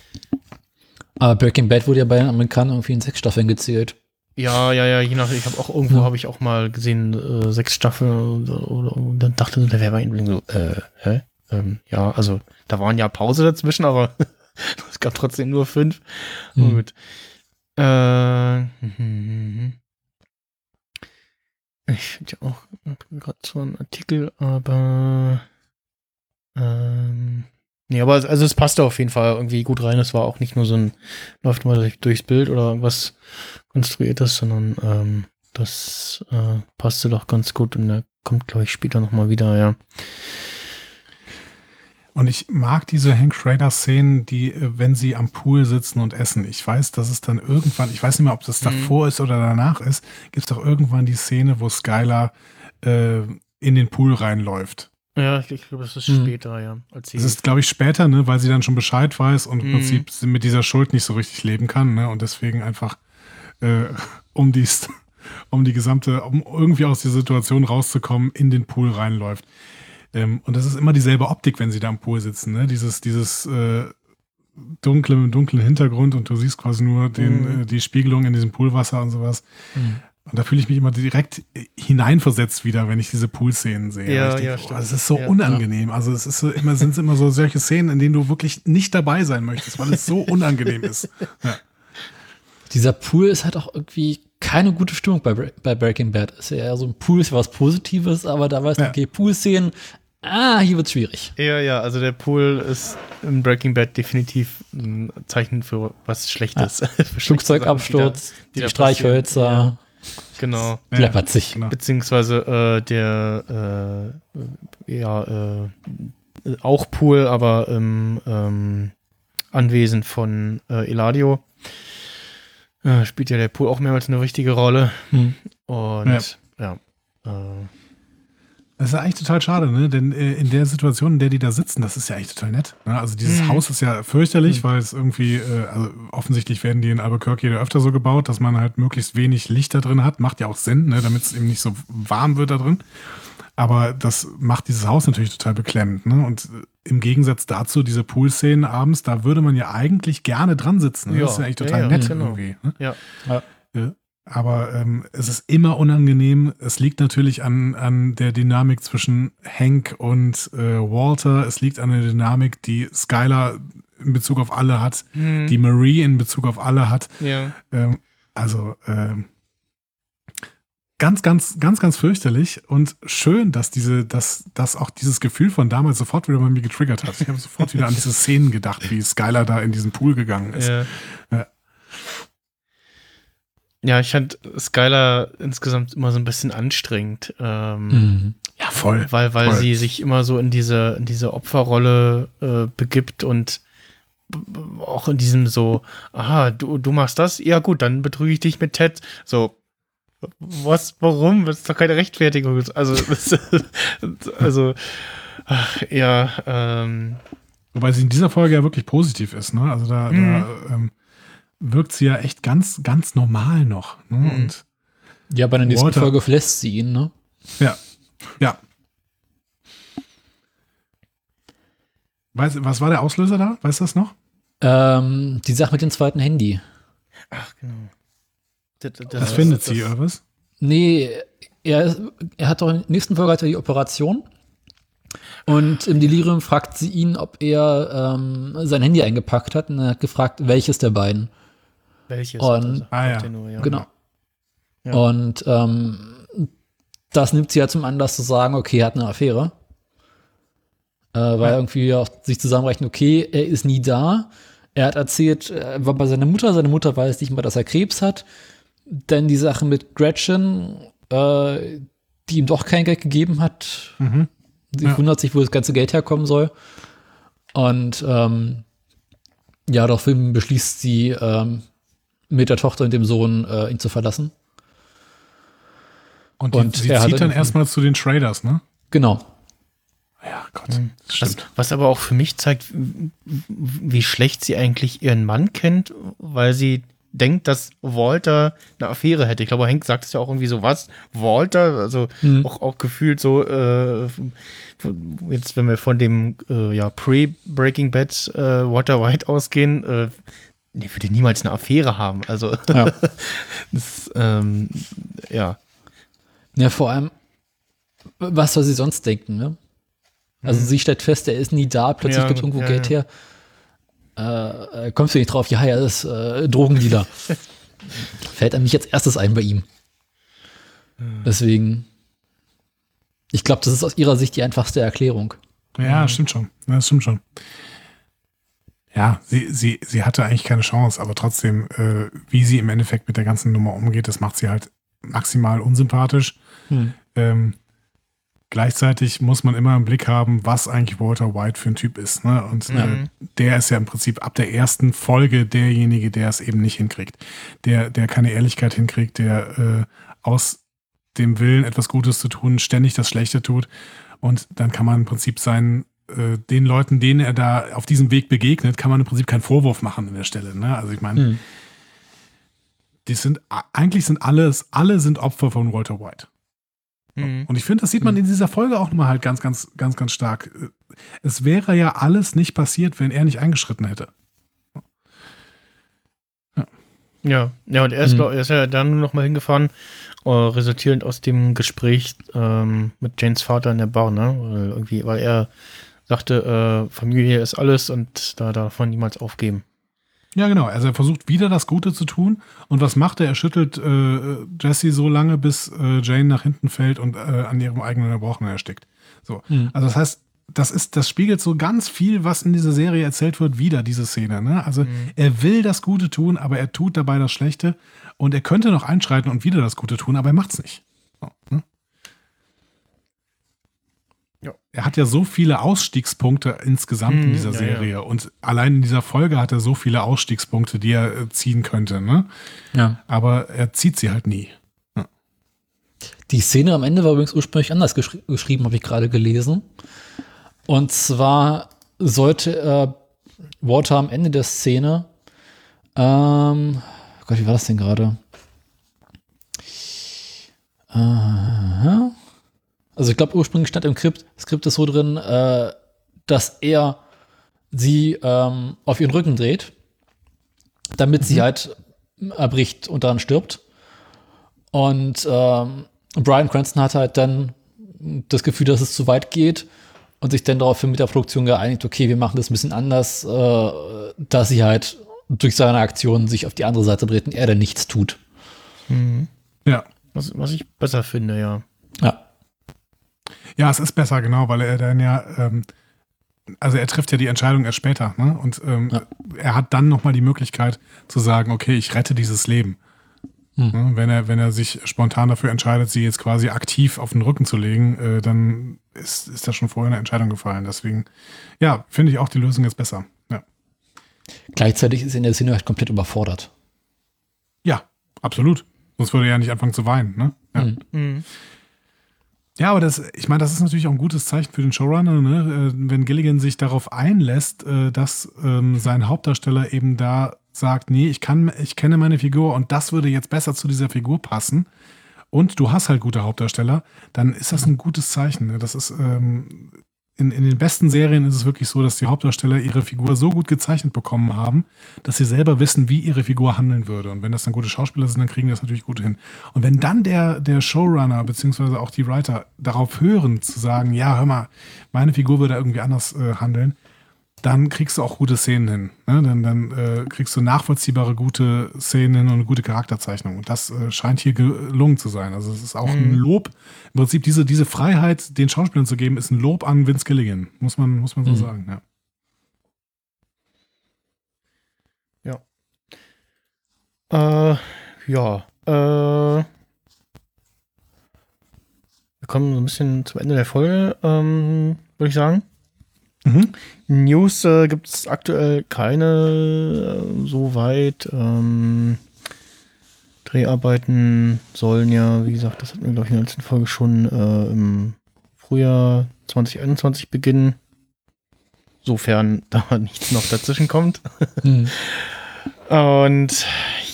Aber Breaking Bad wurde ja bei den Amerikanern irgendwie in sechs Staffeln gezählt. Ja, ja, ja, je nach, ich habe auch irgendwo Ja. habe ich auch mal gesehen, äh, sechs Staffeln oder, oder und dann dachte so, der wäre bei so, äh, hä? Ähm, ja, also da waren ja Pause dazwischen, aber [laughs] es gab trotzdem nur fünf. Hm. Gut. Äh, ich finde ja auch gerade so einen Artikel, aber ähm, nee, aber es- also es passte auf jeden Fall irgendwie gut rein. Es war auch nicht nur so ein läuft mal durch, durchs Bild oder irgendwas konstruiertes, sondern ähm, das äh, passte doch ganz gut und er kommt, glaube ich, später nochmal wieder, ja. Und ich mag diese Hank Schrader-Szenen, die, äh, wenn sie am Pool sitzen und essen. Ich weiß, dass es dann irgendwann, ich weiß nicht mehr, ob das Mhm. davor ist oder danach ist, gibt es doch irgendwann die Szene, wo Skylar äh, in den Pool reinläuft. Ja, ich, ich glaube, das ist Hm. später, ja. Als sie Das ist, glaube ich, später, ne, weil sie dann schon Bescheid weiß und im Mhm. Prinzip mit dieser Schuld nicht so richtig leben kann, ne, und deswegen einfach äh, um die, [laughs] um die gesamte, um irgendwie aus der Situation rauszukommen, in den Pool reinläuft. Ähm, und das ist immer dieselbe Optik, wenn sie da am Pool sitzen, ne, dieses, dieses äh, dunkle, dunklen Hintergrund und du siehst quasi nur den, Mhm. äh, die Spiegelung in diesem Poolwasser und sowas. Hm. Und da fühle ich mich immer direkt hineinversetzt wieder, wenn ich diese Pool-Szenen sehe. Ja, ich ja, oh, stimmt. das ist so Ja. unangenehm. Also es ist so immer, sind immer so solche Szenen, in denen du wirklich nicht dabei sein möchtest, weil es so [laughs] unangenehm ist. Ja. Dieser Pool ist halt auch irgendwie keine gute Stimmung bei, bei Breaking Bad. Ist ja eher so ein Pool ist ja was Positives, aber da weißt du, Ja. okay, Pool-Szenen, ah, hier wird's schwierig. Ja, ja, also der Pool ist in Breaking Bad definitiv ein Zeichen für was Schlechtes. [laughs] Sachen, Flugzeugabsturz, die die, da Genau. Ja, läppert sich. genau. Beziehungsweise äh, der äh, ja, äh, auch Pool, aber im ähm, Anwesen von äh, Eladio. Äh, spielt ja der Pool auch mehrmals eine wichtige Rolle. Hm. Und ja, äh, Das ist ja eigentlich total schade, ne? Denn äh, in der Situation, in der die da sitzen, das ist ja eigentlich total nett. Ne? Also dieses Mhm. Haus ist ja fürchterlich, weil es irgendwie, äh, also offensichtlich werden die in Albuquerque ja öfter so gebaut, dass man halt möglichst wenig Licht da drin hat. Macht ja auch Sinn, ne? damit es eben nicht so warm wird da drin. Aber das macht dieses Haus natürlich total beklemmend. Ne? Und äh, im Gegensatz dazu, diese Pool-Szenen abends, da würde man ja eigentlich gerne dran sitzen. Ne? Ja, das ist ja eigentlich total ja, nett genau. irgendwie. Ne? ja. Ja. Aber ähm, es ist immer unangenehm. Es liegt natürlich an, an der Dynamik zwischen Hank und äh, Walter. Es liegt an der Dynamik, die Skylar in Bezug auf alle hat, Hm, die Marie in Bezug auf alle hat. ja. Ähm, also ähm, ganz, ganz, ganz, ganz fürchterlich und schön, dass diese, dass, dass auch dieses Gefühl von damals sofort wieder bei mir getriggert hat. Ich habe sofort wieder an diese [laughs] Szenen gedacht, wie Skylar da in diesen Pool gegangen ist. Ja. Ja. Ja, ich fand Skylar insgesamt immer so ein bisschen anstrengend. Ähm, Mhm. Ja, voll. Weil, weil Voll. sie sich immer so in diese, in diese Opferrolle äh, begibt und auch in diesem so, aha, du, du machst das, ja gut, dann betrüge ich dich mit Ted. So, was, warum? Das ist doch keine Rechtfertigung. Also, [laughs] das, also, ach, ja, ähm, Wobei sie in dieser Folge ja wirklich positiv ist, ne? Also da, Mhm. da ähm, wirkt sie ja echt ganz, ganz normal noch. Ne? Mhm. Und Ja, bei der nächsten Walter- Folge verlässt sie ihn, ne? ja, ja. Weiß, was war der Auslöser da? Weißt du das noch? Ähm, die Sache mit dem zweiten Handy. Ach, genau. Das, das, Das, findet sie, oder was? Nee, er, er hat doch in der nächsten Folge hat er die Operation. Und im Delirium fragt sie ihn, ob er ähm, sein Handy eingepackt hat. Und er hat gefragt, welches der beiden. Welches? Und- Ah, ja. Nur, ja. Genau. Ja. Und ähm, das nimmt sie ja zum Anlass zu sagen, okay, er hat eine Affäre. Äh, weil Ja. irgendwie auch sich zusammenrechnen, okay, er ist nie da. Er hat erzählt, er war bei seiner Mutter, seine Mutter weiß nicht mal, dass er Krebs hat. Dann die Sache mit Gretchen, äh, die ihm doch kein Geld gegeben hat. Mhm. Sie Ja. wundert sich, wo das ganze Geld herkommen soll. Und ähm, ja, daraufhin beschließt sie, ähm, mit der Tochter und dem Sohn äh, ihn zu verlassen. Und, die, Und sie er zieht dann erstmal zu den Traders, ne? Genau. Ja, Gott. Mhm. Das Was, stimmt. was aber auch für mich zeigt, wie schlecht sie eigentlich ihren Mann kennt, weil sie denkt, dass Walter eine Affäre hätte. Ich glaube, Hank sagt es ja auch irgendwie so, was? Walter? Also Mhm. auch, auch gefühlt so, äh, jetzt wenn wir von dem äh, ja, Pre-Breaking Bad äh, Walter White ausgehen, äh, nee, würde niemals eine Affäre haben. Also Ja. [laughs] das, ähm, ja. ja, vor allem, was soll sie sonst denken, ne? Also sie stellt fest, er ist nie da, plötzlich Ja, gibt irgendwo ja, Geld ja. her. Äh, äh, kommst du nicht drauf, ja, er ist äh, Drogendealer. [laughs] Fällt einem nicht als erstes ein bei ihm. Deswegen, ich glaube, das ist aus ihrer Sicht die einfachste Erklärung. Ja, stimmt schon. Ja, Das stimmt schon. Ja, sie, sie, sie hatte eigentlich keine Chance, aber trotzdem, äh, wie sie im Endeffekt mit der ganzen Nummer umgeht, das macht sie halt maximal unsympathisch. Hm. Ähm, gleichzeitig muss man immer im Blick haben, was eigentlich Walter White für ein Typ ist. Ne? Und Ja. äh, der ist ja im Prinzip ab der ersten Folge derjenige, der es eben nicht hinkriegt. Der, der keine Ehrlichkeit hinkriegt, der äh, aus dem Willen, etwas Gutes zu tun, ständig das Schlechte tut. Und dann kann man im Prinzip seinen, äh, den Leuten, denen er da auf diesem Weg begegnet, kann man im Prinzip keinen Vorwurf machen an der Stelle. Ne? Also ich meine, Hm. die sind, eigentlich sind alles, alle sind Opfer von Walter White. Mhm. Und ich finde, das sieht man in dieser Folge auch nochmal halt ganz, ganz, ganz, ganz stark. Es wäre ja alles nicht passiert, wenn er nicht eingeschritten hätte. Ja, ja, und er ist, Mhm. glaub, er ist ja dann nur noch mal hingefahren, äh, resultierend aus dem Gespräch ähm, mit Janes Vater in der Bar, ne? Weil, irgendwie, weil er sagte, äh, Familie ist alles und da darf man niemals aufgeben. Ja, genau. Also er versucht wieder das Gute zu tun. Und was macht er? Er schüttelt äh, Jesse so lange, bis äh, Jane nach hinten fällt und äh, an ihrem eigenen Erbrochenen erstickt. So. Mhm. Also das heißt, das ist, das spiegelt so ganz viel, was in dieser Serie erzählt wird, wieder, diese Szene. Ne? Also er will das Gute tun, aber er tut dabei das Schlechte. Und er könnte noch einschreiten und wieder das Gute tun, aber er macht's nicht. So, ne? Ja. Er hat ja so viele Ausstiegspunkte insgesamt in Mhm, dieser ja, Serie. Und allein in dieser Folge hat er so viele Ausstiegspunkte, die er äh, ziehen könnte. Ne? Ja. Aber er zieht sie halt nie. Die Szene am Ende war übrigens ursprünglich anders geschri geschrieben, habe ich gerade gelesen. Und zwar sollte äh, Walter am Ende der Szene, ähm, Gott, wie war das denn gerade? Aha. Also ich glaube, ursprünglich stand im Skript, Skript ist so drin, äh, dass er sie ähm, auf ihren Rücken dreht, damit sie halt erbricht und dann stirbt. Und ähm, Brian Cranston hat halt dann das Gefühl, dass es zu weit geht und sich dann daraufhin mit der Produktion geeinigt, okay, wir machen das ein bisschen anders, äh, dass sie halt durch seine Aktion sich auf die andere Seite dreht und er dann nichts tut. Ja. Was, was ich besser finde, ja. Ja. Ja, es ist besser, genau, weil er dann ja, ähm, also er trifft ja die Entscheidung erst später, ne? Und ähm, Ja. er hat dann nochmal die Möglichkeit zu sagen, okay, ich rette dieses Leben. Hm. Ne? Wenn er, wenn er sich spontan dafür entscheidet, sie jetzt quasi aktiv auf den Rücken zu legen, äh, dann ist, ist da schon vorher eine Entscheidung gefallen. Deswegen, ja, finde ich auch die Lösung jetzt besser. Ja. Gleichzeitig ist er in der Szene halt komplett überfordert. Ja, absolut. Sonst würde er ja nicht anfangen zu weinen, ne? Ja. Mhm. Ja, aber das, ich meine, das ist natürlich auch ein gutes Zeichen für den Showrunner, ne? Äh, wenn Gilligan sich darauf einlässt, äh, dass ähm, sein Hauptdarsteller eben da sagt, nee, ich kann, ich kenne meine Figur und das würde jetzt besser zu dieser Figur passen. Und du hast halt gute Hauptdarsteller, dann ist das ein gutes Zeichen. Ne? Das ist ähm, in, in den besten Serien ist es wirklich so, dass die Hauptdarsteller ihre Figur so gut gezeichnet bekommen haben, dass sie selber wissen, wie ihre Figur handeln würde. Und wenn das dann gute Schauspieler sind, dann kriegen die das natürlich gut hin. Und wenn dann der, der Showrunner beziehungsweise auch die Writer darauf hören, zu sagen, ja, hör mal, meine Figur würde irgendwie anders äh, handeln, dann kriegst du auch gute Szenen hin. Ne? Dann, dann äh, kriegst du nachvollziehbare gute Szenen hin und eine gute Charakterzeichnung. Und das äh, scheint hier gelungen zu sein. Also es ist auch mhm. ein Lob. Im Prinzip diese, diese Freiheit den Schauspielern zu geben, ist ein Lob an Vince Gilligan. Muss man, muss man so mhm. sagen. Ja. Ja. Äh, ja. Äh, wir kommen so ein bisschen zum Ende der Folge, ähm, würde ich sagen. Mhm. News äh, gibt es aktuell keine äh, soweit. Ähm, Dreharbeiten sollen ja, wie gesagt, das hatten wir, glaube ich, in der letzten Folge schon äh, im Frühjahr 2021 beginnen. Sofern [laughs] da nichts noch dazwischen kommt. Mhm. [laughs] Und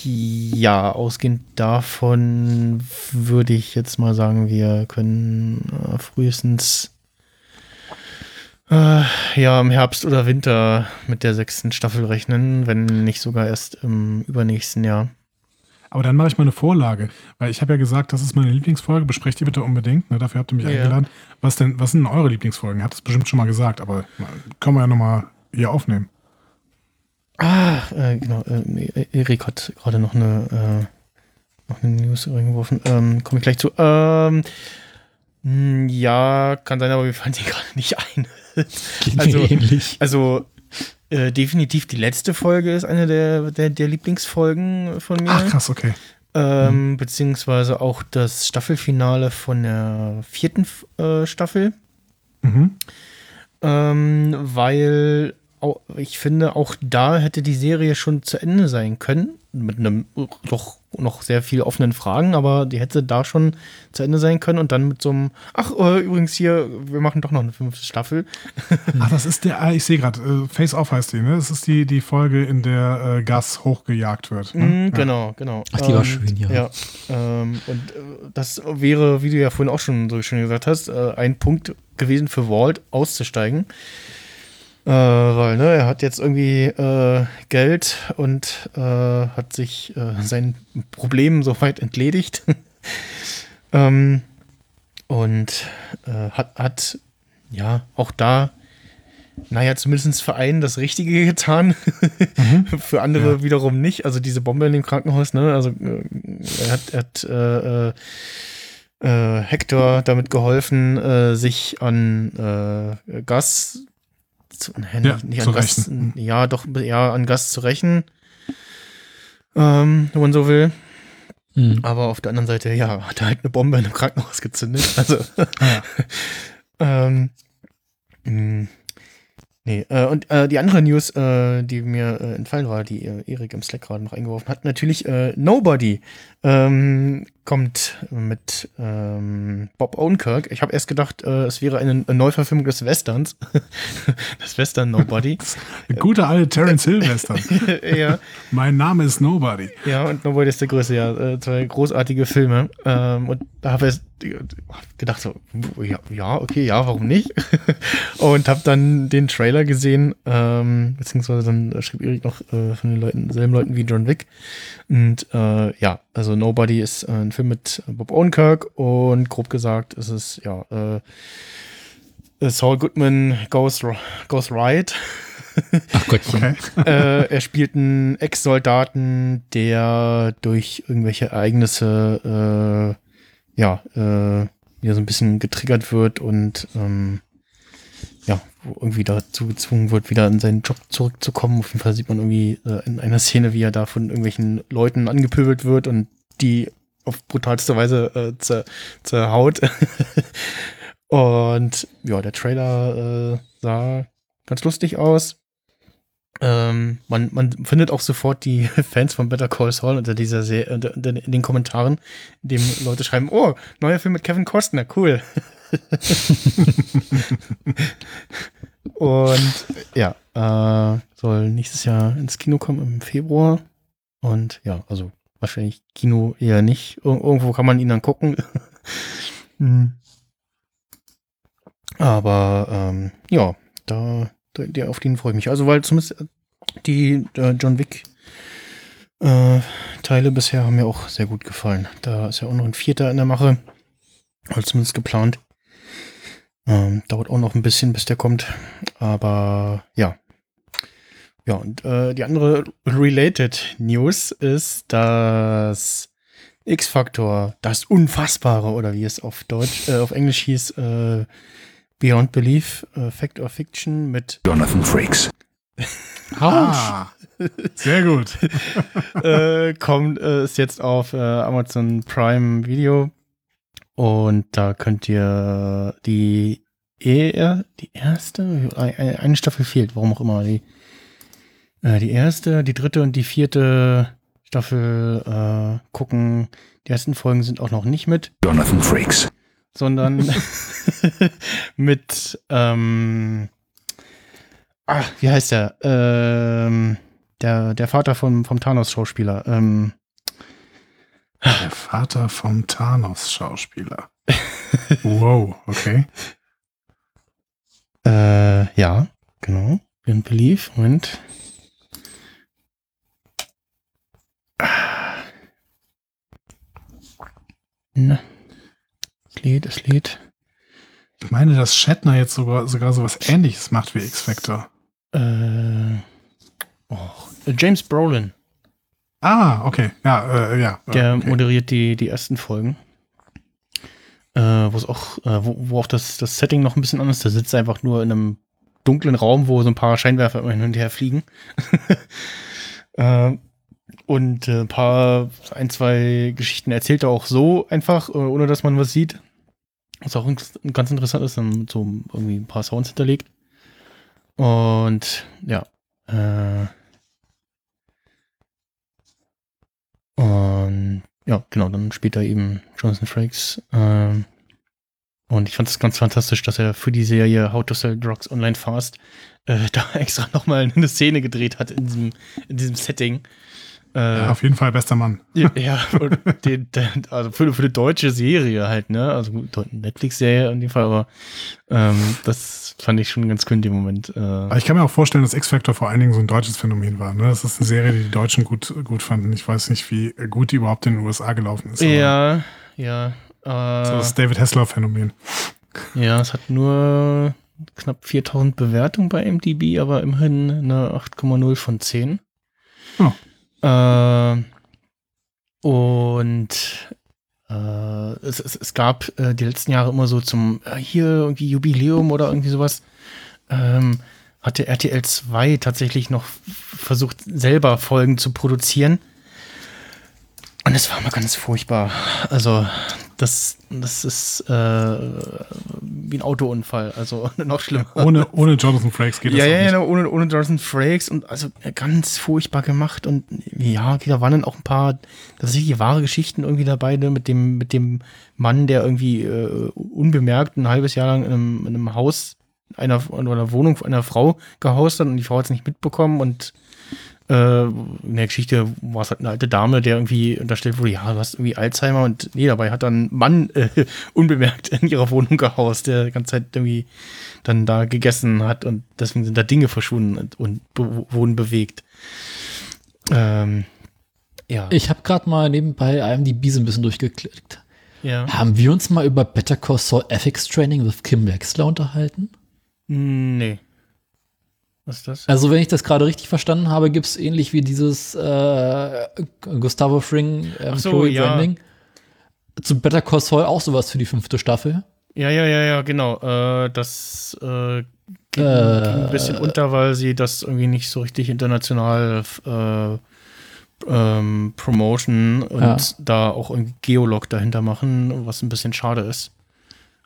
ja, ausgehend davon würde ich jetzt mal sagen, wir können äh, frühestens äh, ja, im Herbst oder Winter mit der sechsten Staffel rechnen, wenn nicht sogar erst im übernächsten Jahr. Aber dann mache ich mal eine Vorlage, weil ich habe ja gesagt, das ist meine Lieblingsfolge, besprecht die bitte unbedingt, ne, dafür habt ihr mich ja. eingeladen. Was denn, was sind eure Lieblingsfolgen? Habt es bestimmt schon mal gesagt, aber können wir ja nochmal hier aufnehmen. Ah, äh, genau, äh, Erik hat gerade noch eine, äh, noch eine News reingeworfen. Ähm, Komme ich gleich zu. Ähm, hm, ja, kann sein, aber wir fallen sie [laughs] gerade nicht ein. Also, ähnlich. Also äh, definitiv die letzte Folge ist eine der, der, der Lieblingsfolgen von mir. Ach, krass, okay. Ähm, mhm. Beziehungsweise auch das Staffelfinale von der vierten äh, Staffel. Mhm. Ähm, weil auch, ich finde, auch da hätte die Serie schon zu Ende sein können. Mit einem doch noch sehr viel offenen Fragen, aber die hätte da schon zu Ende sein können und dann mit so einem, ach, äh, übrigens hier, wir machen doch noch eine fünfte Staffel. Ach, das ist der, ah, ich sehe gerade, äh, Face Off heißt die, ne? Das ist die, die Folge, in der äh, Gas hochgejagt wird. Ne? Mm, genau, ja. genau. Ach, die war schön, ja. Ja, ähm, und äh, das wäre, wie du ja vorhin auch schon so schön gesagt hast, äh, ein Punkt gewesen für Walt auszusteigen. Äh, weil, ne, er hat jetzt irgendwie äh, Geld und äh, hat sich äh, seinen Problemen soweit entledigt. [laughs] ähm, und äh, hat, hat, ja, auch da, naja, zumindest für einen das Richtige getan. mhm. [laughs] für andere ja. wiederum nicht. Also diese Bombe in dem Krankenhaus, ne, also äh, er hat, er hat äh, Hector damit geholfen, sich an Gas ja, nicht an Gast, ja, doch, ja, an Gast zu rächen, ähm, wenn man so will. Mhm. Aber auf der anderen Seite, ja, hat er halt eine Bombe in einem Krankenhaus gezündet. [laughs] Also, ja. [laughs] ähm, mh, Nee, äh, und äh, die andere News, äh, die mir äh, entfallen war, die äh, Erik im Slack gerade noch eingeworfen hat, natürlich äh, Nobody ähm, kommt mit ähm, Bob Odenkirk. Ich habe erst gedacht, äh, es wäre eine, eine Neuverfilmung des Westerns. [laughs] das Western Nobody. [laughs] Eine gute alte Terence Hill Western. [laughs] ja. Mein Name ist Nobody. Ja, und Nobody ist der größte, ja. Äh, zwei großartige Filme. Ähm, und da habe ich gedacht so, ja, ja, okay, ja, warum nicht? und habe dann den Trailer gesehen, ähm, beziehungsweise dann schrieb Erik noch äh, von den Leuten, selben Leuten wie John Wick. Und äh, ja, also Nobody ist äh, ein Film mit Bob Odenkirk und grob gesagt ist es, ja, äh, Saul Goodman goes, goes right. [laughs] Ach Gottchen. Okay. äh, er spielt einen Ex-Soldaten, der durch irgendwelche Ereignisse äh, ja, äh, ja, so ein bisschen getriggert wird und ähm, ja, irgendwie dazu gezwungen wird, wieder in seinen Job zurückzukommen. Auf jeden Fall sieht man irgendwie äh, in einer Szene, wie er da von irgendwelchen Leuten angepöbelt wird und die auf brutalste Weise äh, zer zerhaut. [laughs] und ja, der Trailer äh, sah ganz lustig aus. Ähm, man, man findet auch sofort die [laughs] Fans von Better Call Saul unter dieser Serie, unter, unter, in den Kommentaren, in dem Leute schreiben, oh, neuer Film mit Kevin Costner, cool. [laughs] Und ja, äh, soll nächstes Jahr ins Kino kommen im Februar. Und ja, also wahrscheinlich Kino eher nicht. Ir irgendwo kann man ihn dann gucken. [laughs] hm. Aber ähm, ja, da, der, auf den freue ich mich. Also weil zumindest die äh, John Wick äh, Teile bisher haben mir auch sehr gut gefallen. Da ist ja auch noch ein vierter in der Mache. Oder zumindest geplant. Ähm, dauert auch noch ein bisschen, bis der kommt. Aber ja. Ja, und äh, die andere related News ist, dass X-Factor, das Unfassbare, oder wie es auf Deutsch, äh, auf Englisch hieß, äh, Beyond Belief, äh, Fact or Fiction mit [laughs] Jonathan Frakes. Ah, sehr gut. [laughs] äh, kommt, äh, ist jetzt auf äh, Amazon Prime Video. Und da könnt ihr die, eher, die erste, eine Staffel fehlt, warum auch immer. Die, äh, die erste, die dritte und die vierte Staffel äh, gucken. Die ersten Folgen sind auch noch nicht mit. Jonathan Frakes. Sondern [laughs] mit, ähm, ach, wie heißt der? Ähm, der, der Vater vom, vom Thanos-Schauspieler. Ähm, der Vater vom Thanos-Schauspieler. wow, okay. [laughs] Äh, ja, genau. Beyond Belief. Moment. Na. Es lädt, es lädt. Ich meine, dass Shatner jetzt sogar, sogar sowas ähnliches macht wie X-Factor. Äh, oh, James Brolin. Ah, okay. Ja, äh, ja. Der okay. moderiert die, die ersten Folgen. Äh, wo es auch, äh, wo, wo auch das, das Setting noch ein bisschen anders ist. Der sitzt einfach nur in einem dunklen Raum, wo so ein paar Scheinwerfer immer hin und her fliegen. [laughs] äh, und ein paar, ein, zwei Geschichten erzählt er auch so einfach, ohne dass man was sieht. Was auch ganz interessant ist, dann so irgendwie ein paar Sounds hinterlegt. Und ja, äh, Und ja, genau, dann spielt er eben Jonathan Frakes. Ähm, und ich fand es ganz fantastisch, dass er für die Serie How to Sell Drugs Online Fast äh, [laughs] da extra nochmal eine Szene gedreht hat in diesem, in diesem Setting. Äh, ja, auf jeden Fall bester Mann. Ja, [laughs] ja den, den, also für, für eine deutsche Serie halt, ne? Also Netflix-Serie in dem Fall, aber ähm, das fand ich schon ganz cool in dem Moment. Äh. Ich kann mir auch vorstellen, dass X-Factor vor allen Dingen so ein deutsches Phänomen war. Ne? Das ist eine Serie, die die Deutschen gut, gut fanden. Ich weiß nicht, wie gut die überhaupt in den USA gelaufen ist. Ja, ja. Äh, so das David Hessler-Phänomen. Ja, es hat nur knapp 4000 Bewertungen bei MDB, aber immerhin eine 8,0 von 10. Oh. Äh, und äh, es, es, es, gab äh, die letzten Jahre immer so zum äh, hier irgendwie Jubiläum oder irgendwie sowas. Ähm, hatte RTL 2 tatsächlich noch versucht, selber Folgen zu produzieren. Und es war mal ganz furchtbar. Also, das, das ist äh, wie ein Autounfall, also [laughs] noch schlimmer. Ohne, ohne Jonathan Frakes geht das ja, ja, ja, nicht. Ja, ohne, ohne Jonathan Frakes und also ganz furchtbar gemacht und ja, da waren dann auch ein paar tatsächlich wahre Geschichten irgendwie dabei, ne, mit dem, mit dem Mann, der irgendwie äh, unbemerkt ein halbes Jahr lang in einem, in einem Haus einer, oder einer Wohnung einer Frau gehaust hat und die Frau hat es nicht mitbekommen und äh, in der Geschichte war es halt eine alte Dame, der irgendwie unterstellt wurde, ja, du hast irgendwie Alzheimer und nee, dabei hat dann ein Mann äh, [laughs] unbemerkt in ihrer Wohnung gehaust, der die ganze Zeit irgendwie dann da gegessen hat und deswegen sind da Dinge verschwunden und, und be wurden bewegt. Ähm, ja. Ich habe gerade mal nebenbei IMDb so ein bisschen durchgeklickt. Ja. Haben wir uns mal über Better Call Saul Ethics Training with Kim Wexler unterhalten? Nee. Was ist das? Also, wenn ich das gerade richtig verstanden habe, gibt es ähnlich wie dieses äh, Gustavo Fring ähm, so, ja. Branding zu Better Call Saul auch sowas für die fünfte Staffel. Ja, ja, ja, ja, genau. Äh, das äh, ging, äh, ging, ein bisschen unter, weil sie das irgendwie nicht so richtig international äh, ähm, promoten und ja. da auch irgendwie Geolog dahinter machen, was ein bisschen schade ist.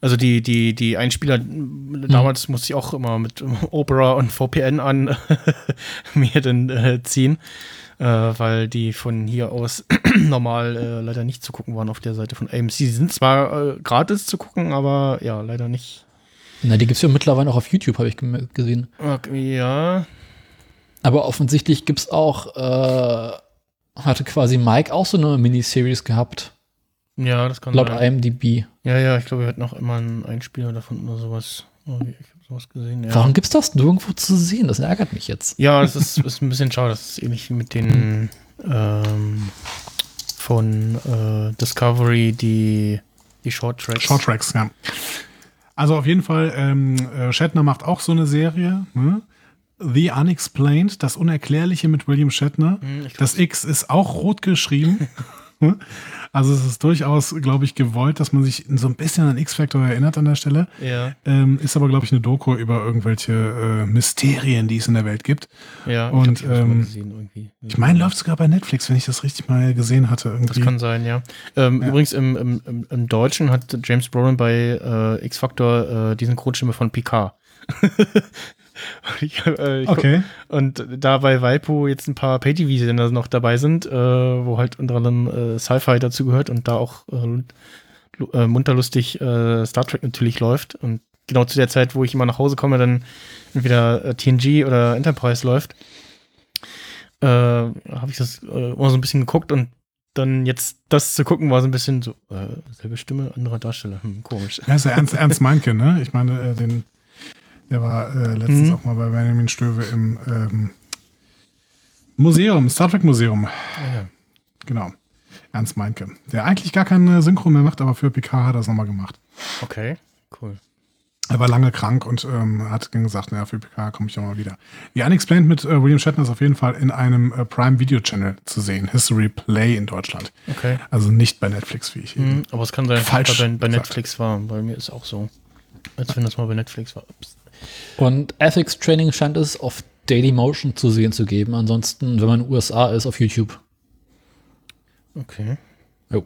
Also die, die, die Einspieler, damals musste ich auch immer mit Opera und VPN an [laughs] mir dann äh, ziehen, äh, weil die von hier aus [clears throat] normal äh, leider nicht zu gucken waren auf der Seite von AMC. Sie sind zwar äh, gratis zu gucken, aber ja, leider nicht. Na, die gibt es ja mittlerweile auch auf YouTube, habe ich gesehen. Okay, ja, Aber offensichtlich gibt es auch, äh, hatte quasi Mike auch so eine Miniseries gehabt, ja, das kann laut sein. IMDb. Ja, ja, ich glaube, wir hatten auch immer einen Einspieler davon oder sowas. Oh, ich habe sowas gesehen, ja. Warum gibt's das nirgendwo zu sehen? Das ärgert mich jetzt. Ja, es ist, [laughs] ist ein bisschen schade. Das ist ähnlich wie mit den ähm, von äh, Discovery, die, die Short Tracks. Short Tracks, ja. Also auf jeden Fall, ähm, äh, Shatner macht auch so eine Serie. Ne? The Unexplained, das Unerklärliche mit William Shatner. Hm, Das X ist auch rot geschrieben. [laughs] Also es ist durchaus, glaube ich, gewollt, dass man sich so ein bisschen an X-Factor erinnert an der Stelle. ja, Ähm, ist aber, glaube ich, eine Doku über irgendwelche äh, Mysterien, die es in der Welt gibt. ja. Und, ich, ähm, gesehen irgendwie. Ich meine, läuft sogar bei Netflix, wenn ich das richtig mal gesehen hatte. Das Irgendwie. kann sein, ja. Ähm, Ja. Übrigens im, im, im, Deutschen hat James Brolin bei äh, X-Factor äh, die Synchronstimme von Picard. [laughs] ich, äh, ich okay. Und da bei Waipu jetzt ein paar Pay-TV-Sender noch dabei sind, äh, wo halt unter anderem äh, Sci-Fi dazu gehört und da auch äh, äh, munterlustig äh, Star Trek natürlich läuft. Und genau zu der Zeit, wo ich immer nach Hause komme, dann entweder äh, TNG oder Enterprise läuft, habe ich das immer so ein bisschen geguckt und dann jetzt das zu gucken war so ein bisschen so, äh, selbe Stimme, anderer Darsteller, hm, komisch. Ja, ist ja Ernst, Ernst Meinke, ne? Ich meine, den, der war äh, letztens Mhm. auch mal bei Benjamin Stöwe im ähm, Museum, Star Trek Museum. Ja. Genau. Ernst Meinke. Der eigentlich gar keine Synchro mehr macht, aber für Picard hat er es nochmal gemacht. Okay, cool. Er war lange krank und ähm, hat gesagt, naja, für PK komme ich auch mal wieder. Die Unexplained mit äh, William Shatner ist auf jeden Fall in einem äh, Prime Video Channel zu sehen. History Play in Deutschland. Okay. Also nicht bei Netflix, wie ich eben. Mhm, aber es kann sein, dass bei, bei. Netflix war. Bei mir ist auch so. Als wenn das mal bei Netflix war. Ups. Und Ethics Training scheint es auf Daily Motion zu sehen zu geben. Ansonsten, wenn man in den USA ist, auf YouTube. Okay. Jo.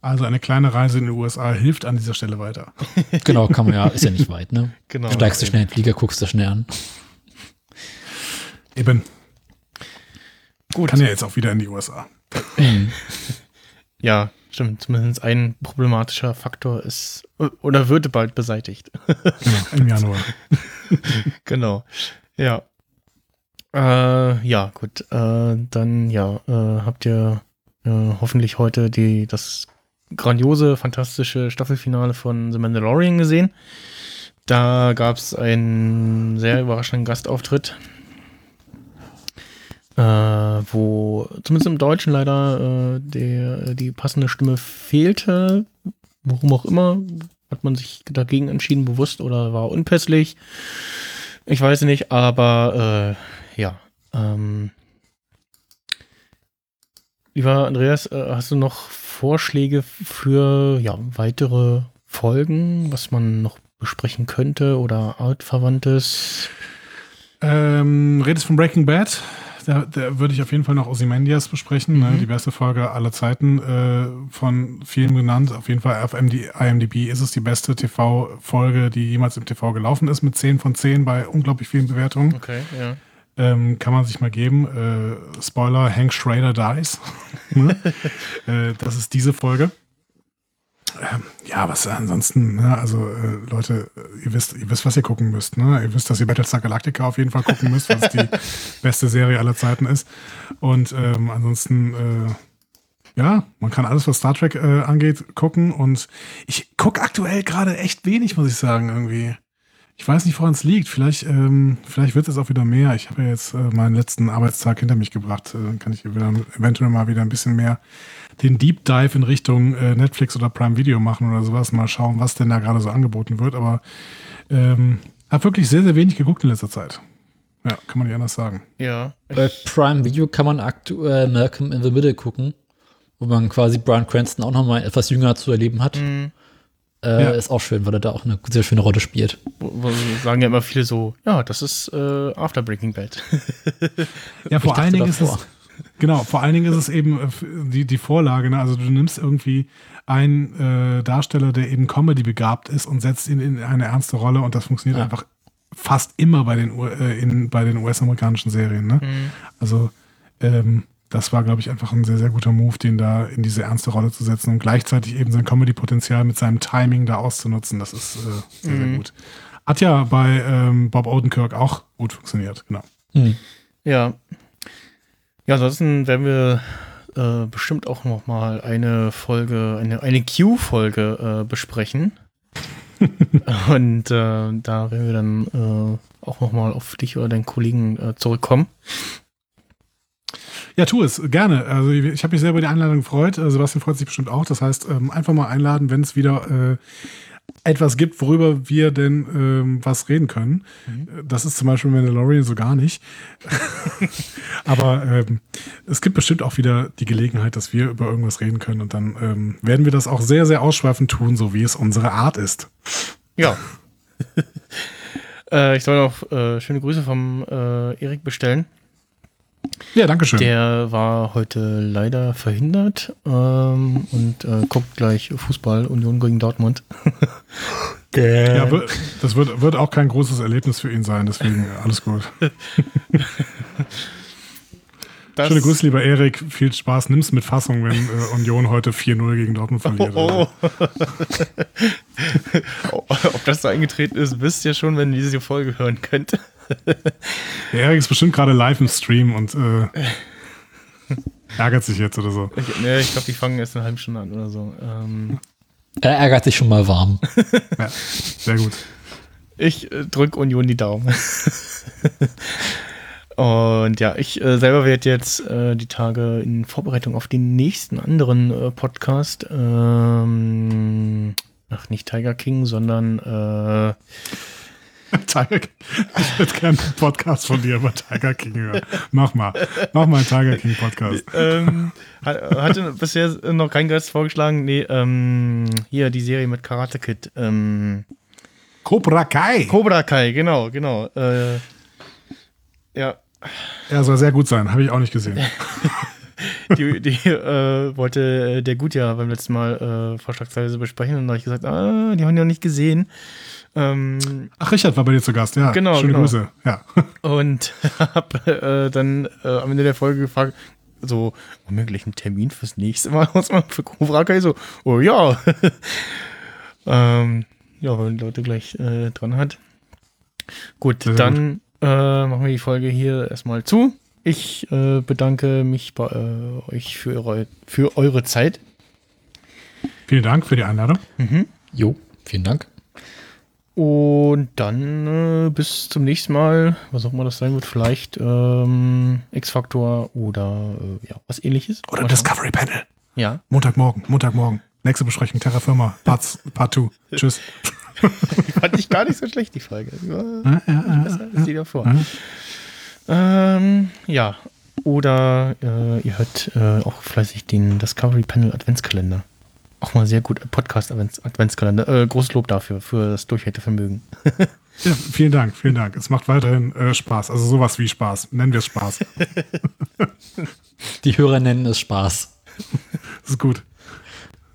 Also eine kleine Reise in die USA hilft an dieser Stelle weiter. [laughs] Genau, kann man ja, ist ja nicht weit, ne? [laughs] Genau. Steigst du schnell in den Flieger, guckst du schnell an. Eben. Gut. Kann ja jetzt auch wieder in die USA. [laughs] Ja, stimmt. Zumindest ein problematischer Faktor ist oder wird bald beseitigt. Im Januar. [laughs] genau. Ja. Äh, ja, gut. Äh, dann, ja, äh, habt ihr äh, hoffentlich heute die, das grandiose, fantastische Staffelfinale von The Mandalorian gesehen. Da gab es einen sehr überraschenden Gastauftritt, äh, wo zumindest im Deutschen leider äh, der, die passende Stimme fehlte. Warum auch immer, hat man sich dagegen entschieden, bewusst oder war unpässlich. Ich weiß nicht, aber äh, ja. Ähm, lieber Andreas, äh, hast du noch Vorschläge für ja, weitere Folgen, was man noch besprechen könnte oder artverwandtes? Ähm, redest von Breaking Bad? Da, da würde ich auf jeden Fall noch Ozymandias besprechen. Ne? Mhm. Die beste Folge aller Zeiten äh, von vielen genannt. Auf jeden Fall auf MD, IMDb ist es die beste TV-Folge, die jemals im TV gelaufen ist, mit 10 von 10 bei unglaublich vielen Bewertungen. Okay, ja. Ähm, kann man sich mal geben. Äh, Spoiler, Hank Schrader dies. [laughs] ne? [laughs] äh, das ist diese Folge. Ähm, ja, was ansonsten, ne? also äh, Leute, äh, ihr wisst, ihr wisst, was ihr gucken müsst. Ne? Ihr wisst, dass ihr Battlestar Galactica auf jeden Fall gucken müsst, was die [laughs] beste Serie aller Zeiten ist. Und ähm, ansonsten, äh, ja, man kann alles, was Star Trek äh, angeht, gucken. Und ich gucke aktuell gerade echt wenig, muss ich sagen, irgendwie. Ich weiß nicht, woran es liegt. Vielleicht, ähm, vielleicht wird es auch wieder mehr. Ich habe ja jetzt äh, meinen letzten Arbeitstag hinter mich gebracht. Äh, Dann kann ich wieder, eventuell mal wieder ein bisschen mehr den Deep Dive in Richtung äh, Netflix oder Prime Video machen oder sowas. Mal schauen, was denn da gerade so angeboten wird. Aber ähm, habe wirklich sehr, sehr wenig geguckt in letzter Zeit. Ja, kann man nicht anders sagen. Ja. Bei Prime Video kann man aktuell Malcolm in the Middle gucken, wo man quasi Brian Cranston auch noch mal etwas jünger zu erleben hat. Mhm. Äh, Ja. Ist auch schön, weil er da auch eine sehr schöne Rolle spielt. Wo, wo sagen ja immer viele so, ja, das ist äh, After Breaking Bad. [laughs] Ja, vor allen Dingen ist es. Genau, vor allen Dingen ist es eben äh, die, die Vorlage, ne? also du nimmst irgendwie einen äh, Darsteller, der eben Comedy begabt ist und setzt ihn in eine ernste Rolle und das funktioniert Ja. einfach fast immer bei den, U- äh, in, bei den US-amerikanischen Serien. Ne? Mhm. Also ähm, das war, glaube ich, einfach ein sehr, sehr guter Move, den da in diese ernste Rolle zu setzen und gleichzeitig eben sein Comedy-Potenzial mit seinem Timing da auszunutzen. Das ist äh, sehr, sehr Mhm. gut. Hat ja bei ähm, Bob Odenkirk auch gut funktioniert, genau. Hm. Ja. Ja, ansonsten werden wir äh, bestimmt auch noch mal eine Folge, eine, eine Q-Folge äh, besprechen. [laughs] Und äh, da werden wir dann äh, auch noch mal auf dich oder deinen Kollegen äh, zurückkommen. Ja, tu es, gerne. Also ich habe mich sehr über die Einladung gefreut. Äh, Sebastian freut sich bestimmt auch. Das heißt, ähm, einfach mal einladen, wenn es wieder äh, etwas gibt, worüber wir denn ähm, was reden können. Äh, Das ist zum Beispiel Mandalorian so gar nicht. [laughs] Aber ähm, es gibt bestimmt auch wieder die Gelegenheit, dass wir über irgendwas reden können. Und dann ähm, werden wir das auch sehr, sehr ausschweifend tun, so wie es unsere Art ist. Ja. [laughs] äh, ich soll noch äh, schöne Grüße vom Erik bestellen. Ja, danke schön. Der war heute leider verhindert ähm, und äh, guckt gleich Fußball Union gegen Dortmund. [laughs] Ja, das wird, wird auch kein großes Erlebnis für ihn sein, deswegen alles gut. [laughs] Das- Schöne Grüße, lieber Erik. Viel Spaß. Nimm's mit Fassung, wenn äh, Union heute 4-0 gegen Dortmund verliert. Oh, [laughs] oh. Ob das so eingetreten ist, wisst ihr schon, wenn ihr diese Folge hören könnt. [laughs] Der Erik ist bestimmt gerade live im Stream und äh, [laughs] ärgert sich jetzt oder so. Ich, ne, ich glaube, die fangen erst in einer halben Stunde an oder so. Ähm, Er ärgert sich schon mal warm. Ja, sehr gut. ich äh, drück Union die Daumen. Und ja, ich äh, selber werde jetzt äh, die Tage in Vorbereitung auf den nächsten anderen äh, Podcast, ähm, ach nicht Tiger King, sondern äh, [laughs] Tiger King. Ich würde gerne einen Podcast von dir über Tiger King hören. Mach mal. Mach mal einen Tiger King Podcast. [laughs] ähm, hat- hatte bisher noch kein Gast vorgeschlagen. Nee, ähm, hier die Serie mit Karate Kid. Ähm, Cobra Kai. Cobra Kai, genau, genau. Äh, ja, Ja, soll sehr gut sein. Habe ich auch nicht gesehen. [laughs] die, die äh, wollte äh, der Gut ja beim letzten Mal äh, vorschlagsweise besprechen und da habe ich gesagt, ah, die haben ja nicht gesehen. Ähm, Ach, Richard war bei dir zu Gast. Ja, Genau, schöne genau. Grüße. Ja. [laughs] und habe äh, dann äh, am Ende der Folge gefragt, so, wollen wir gleich einen Termin fürs nächste Mal [laughs] ausmachen für Cobra Kai? So, oh ja. ähm, ja, die Leute gleich äh, dran hat. Gut, dann äh, machen wir die Folge hier erstmal zu. Ich äh, bedanke mich bei äh, euch für eure, für eure Zeit. Vielen Dank für die Einladung. Mhm. Jo, vielen Dank. Und dann äh, bis zum nächsten Mal, was auch immer das sein wird, vielleicht ähm, X-Factor oder äh, ja, was ähnliches. Oder Mal schauen. Discovery Panel. Ja, Montagmorgen. Montagmorgen. Nächste Besprechung. Terra Firma. Parts, Part 2. [laughs] Tschüss. Die fand ich gar nicht so schlecht, die Folge. Die war Ja, ja, ja, besser als die davor. ja. Ähm, ja, oder äh, ihr hört äh, auch fleißig den Discovery Panel Adventskalender. Auch mal sehr gut, Podcast Advents Adventskalender. Äh, großes Lob dafür, für das Durchhaltevermögen. [laughs] Ja, vielen Dank, vielen Dank. Es macht weiterhin äh, Spaß. Also sowas wie Spaß. Nennen wir es Spaß. [laughs] [laughs] Die Hörer nennen es Spaß. Das ist gut.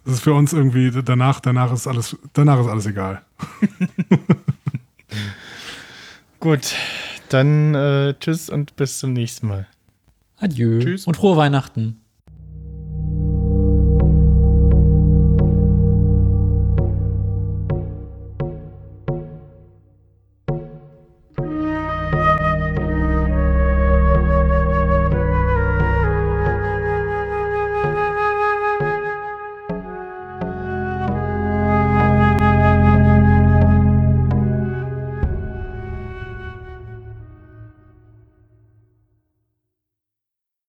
Das ist für uns irgendwie danach, danach ist alles, danach ist alles egal. [laughs] Gut, dann äh, tschüss und bis zum nächsten Mal. Adieu. Tschüss. Und frohe Weihnachten.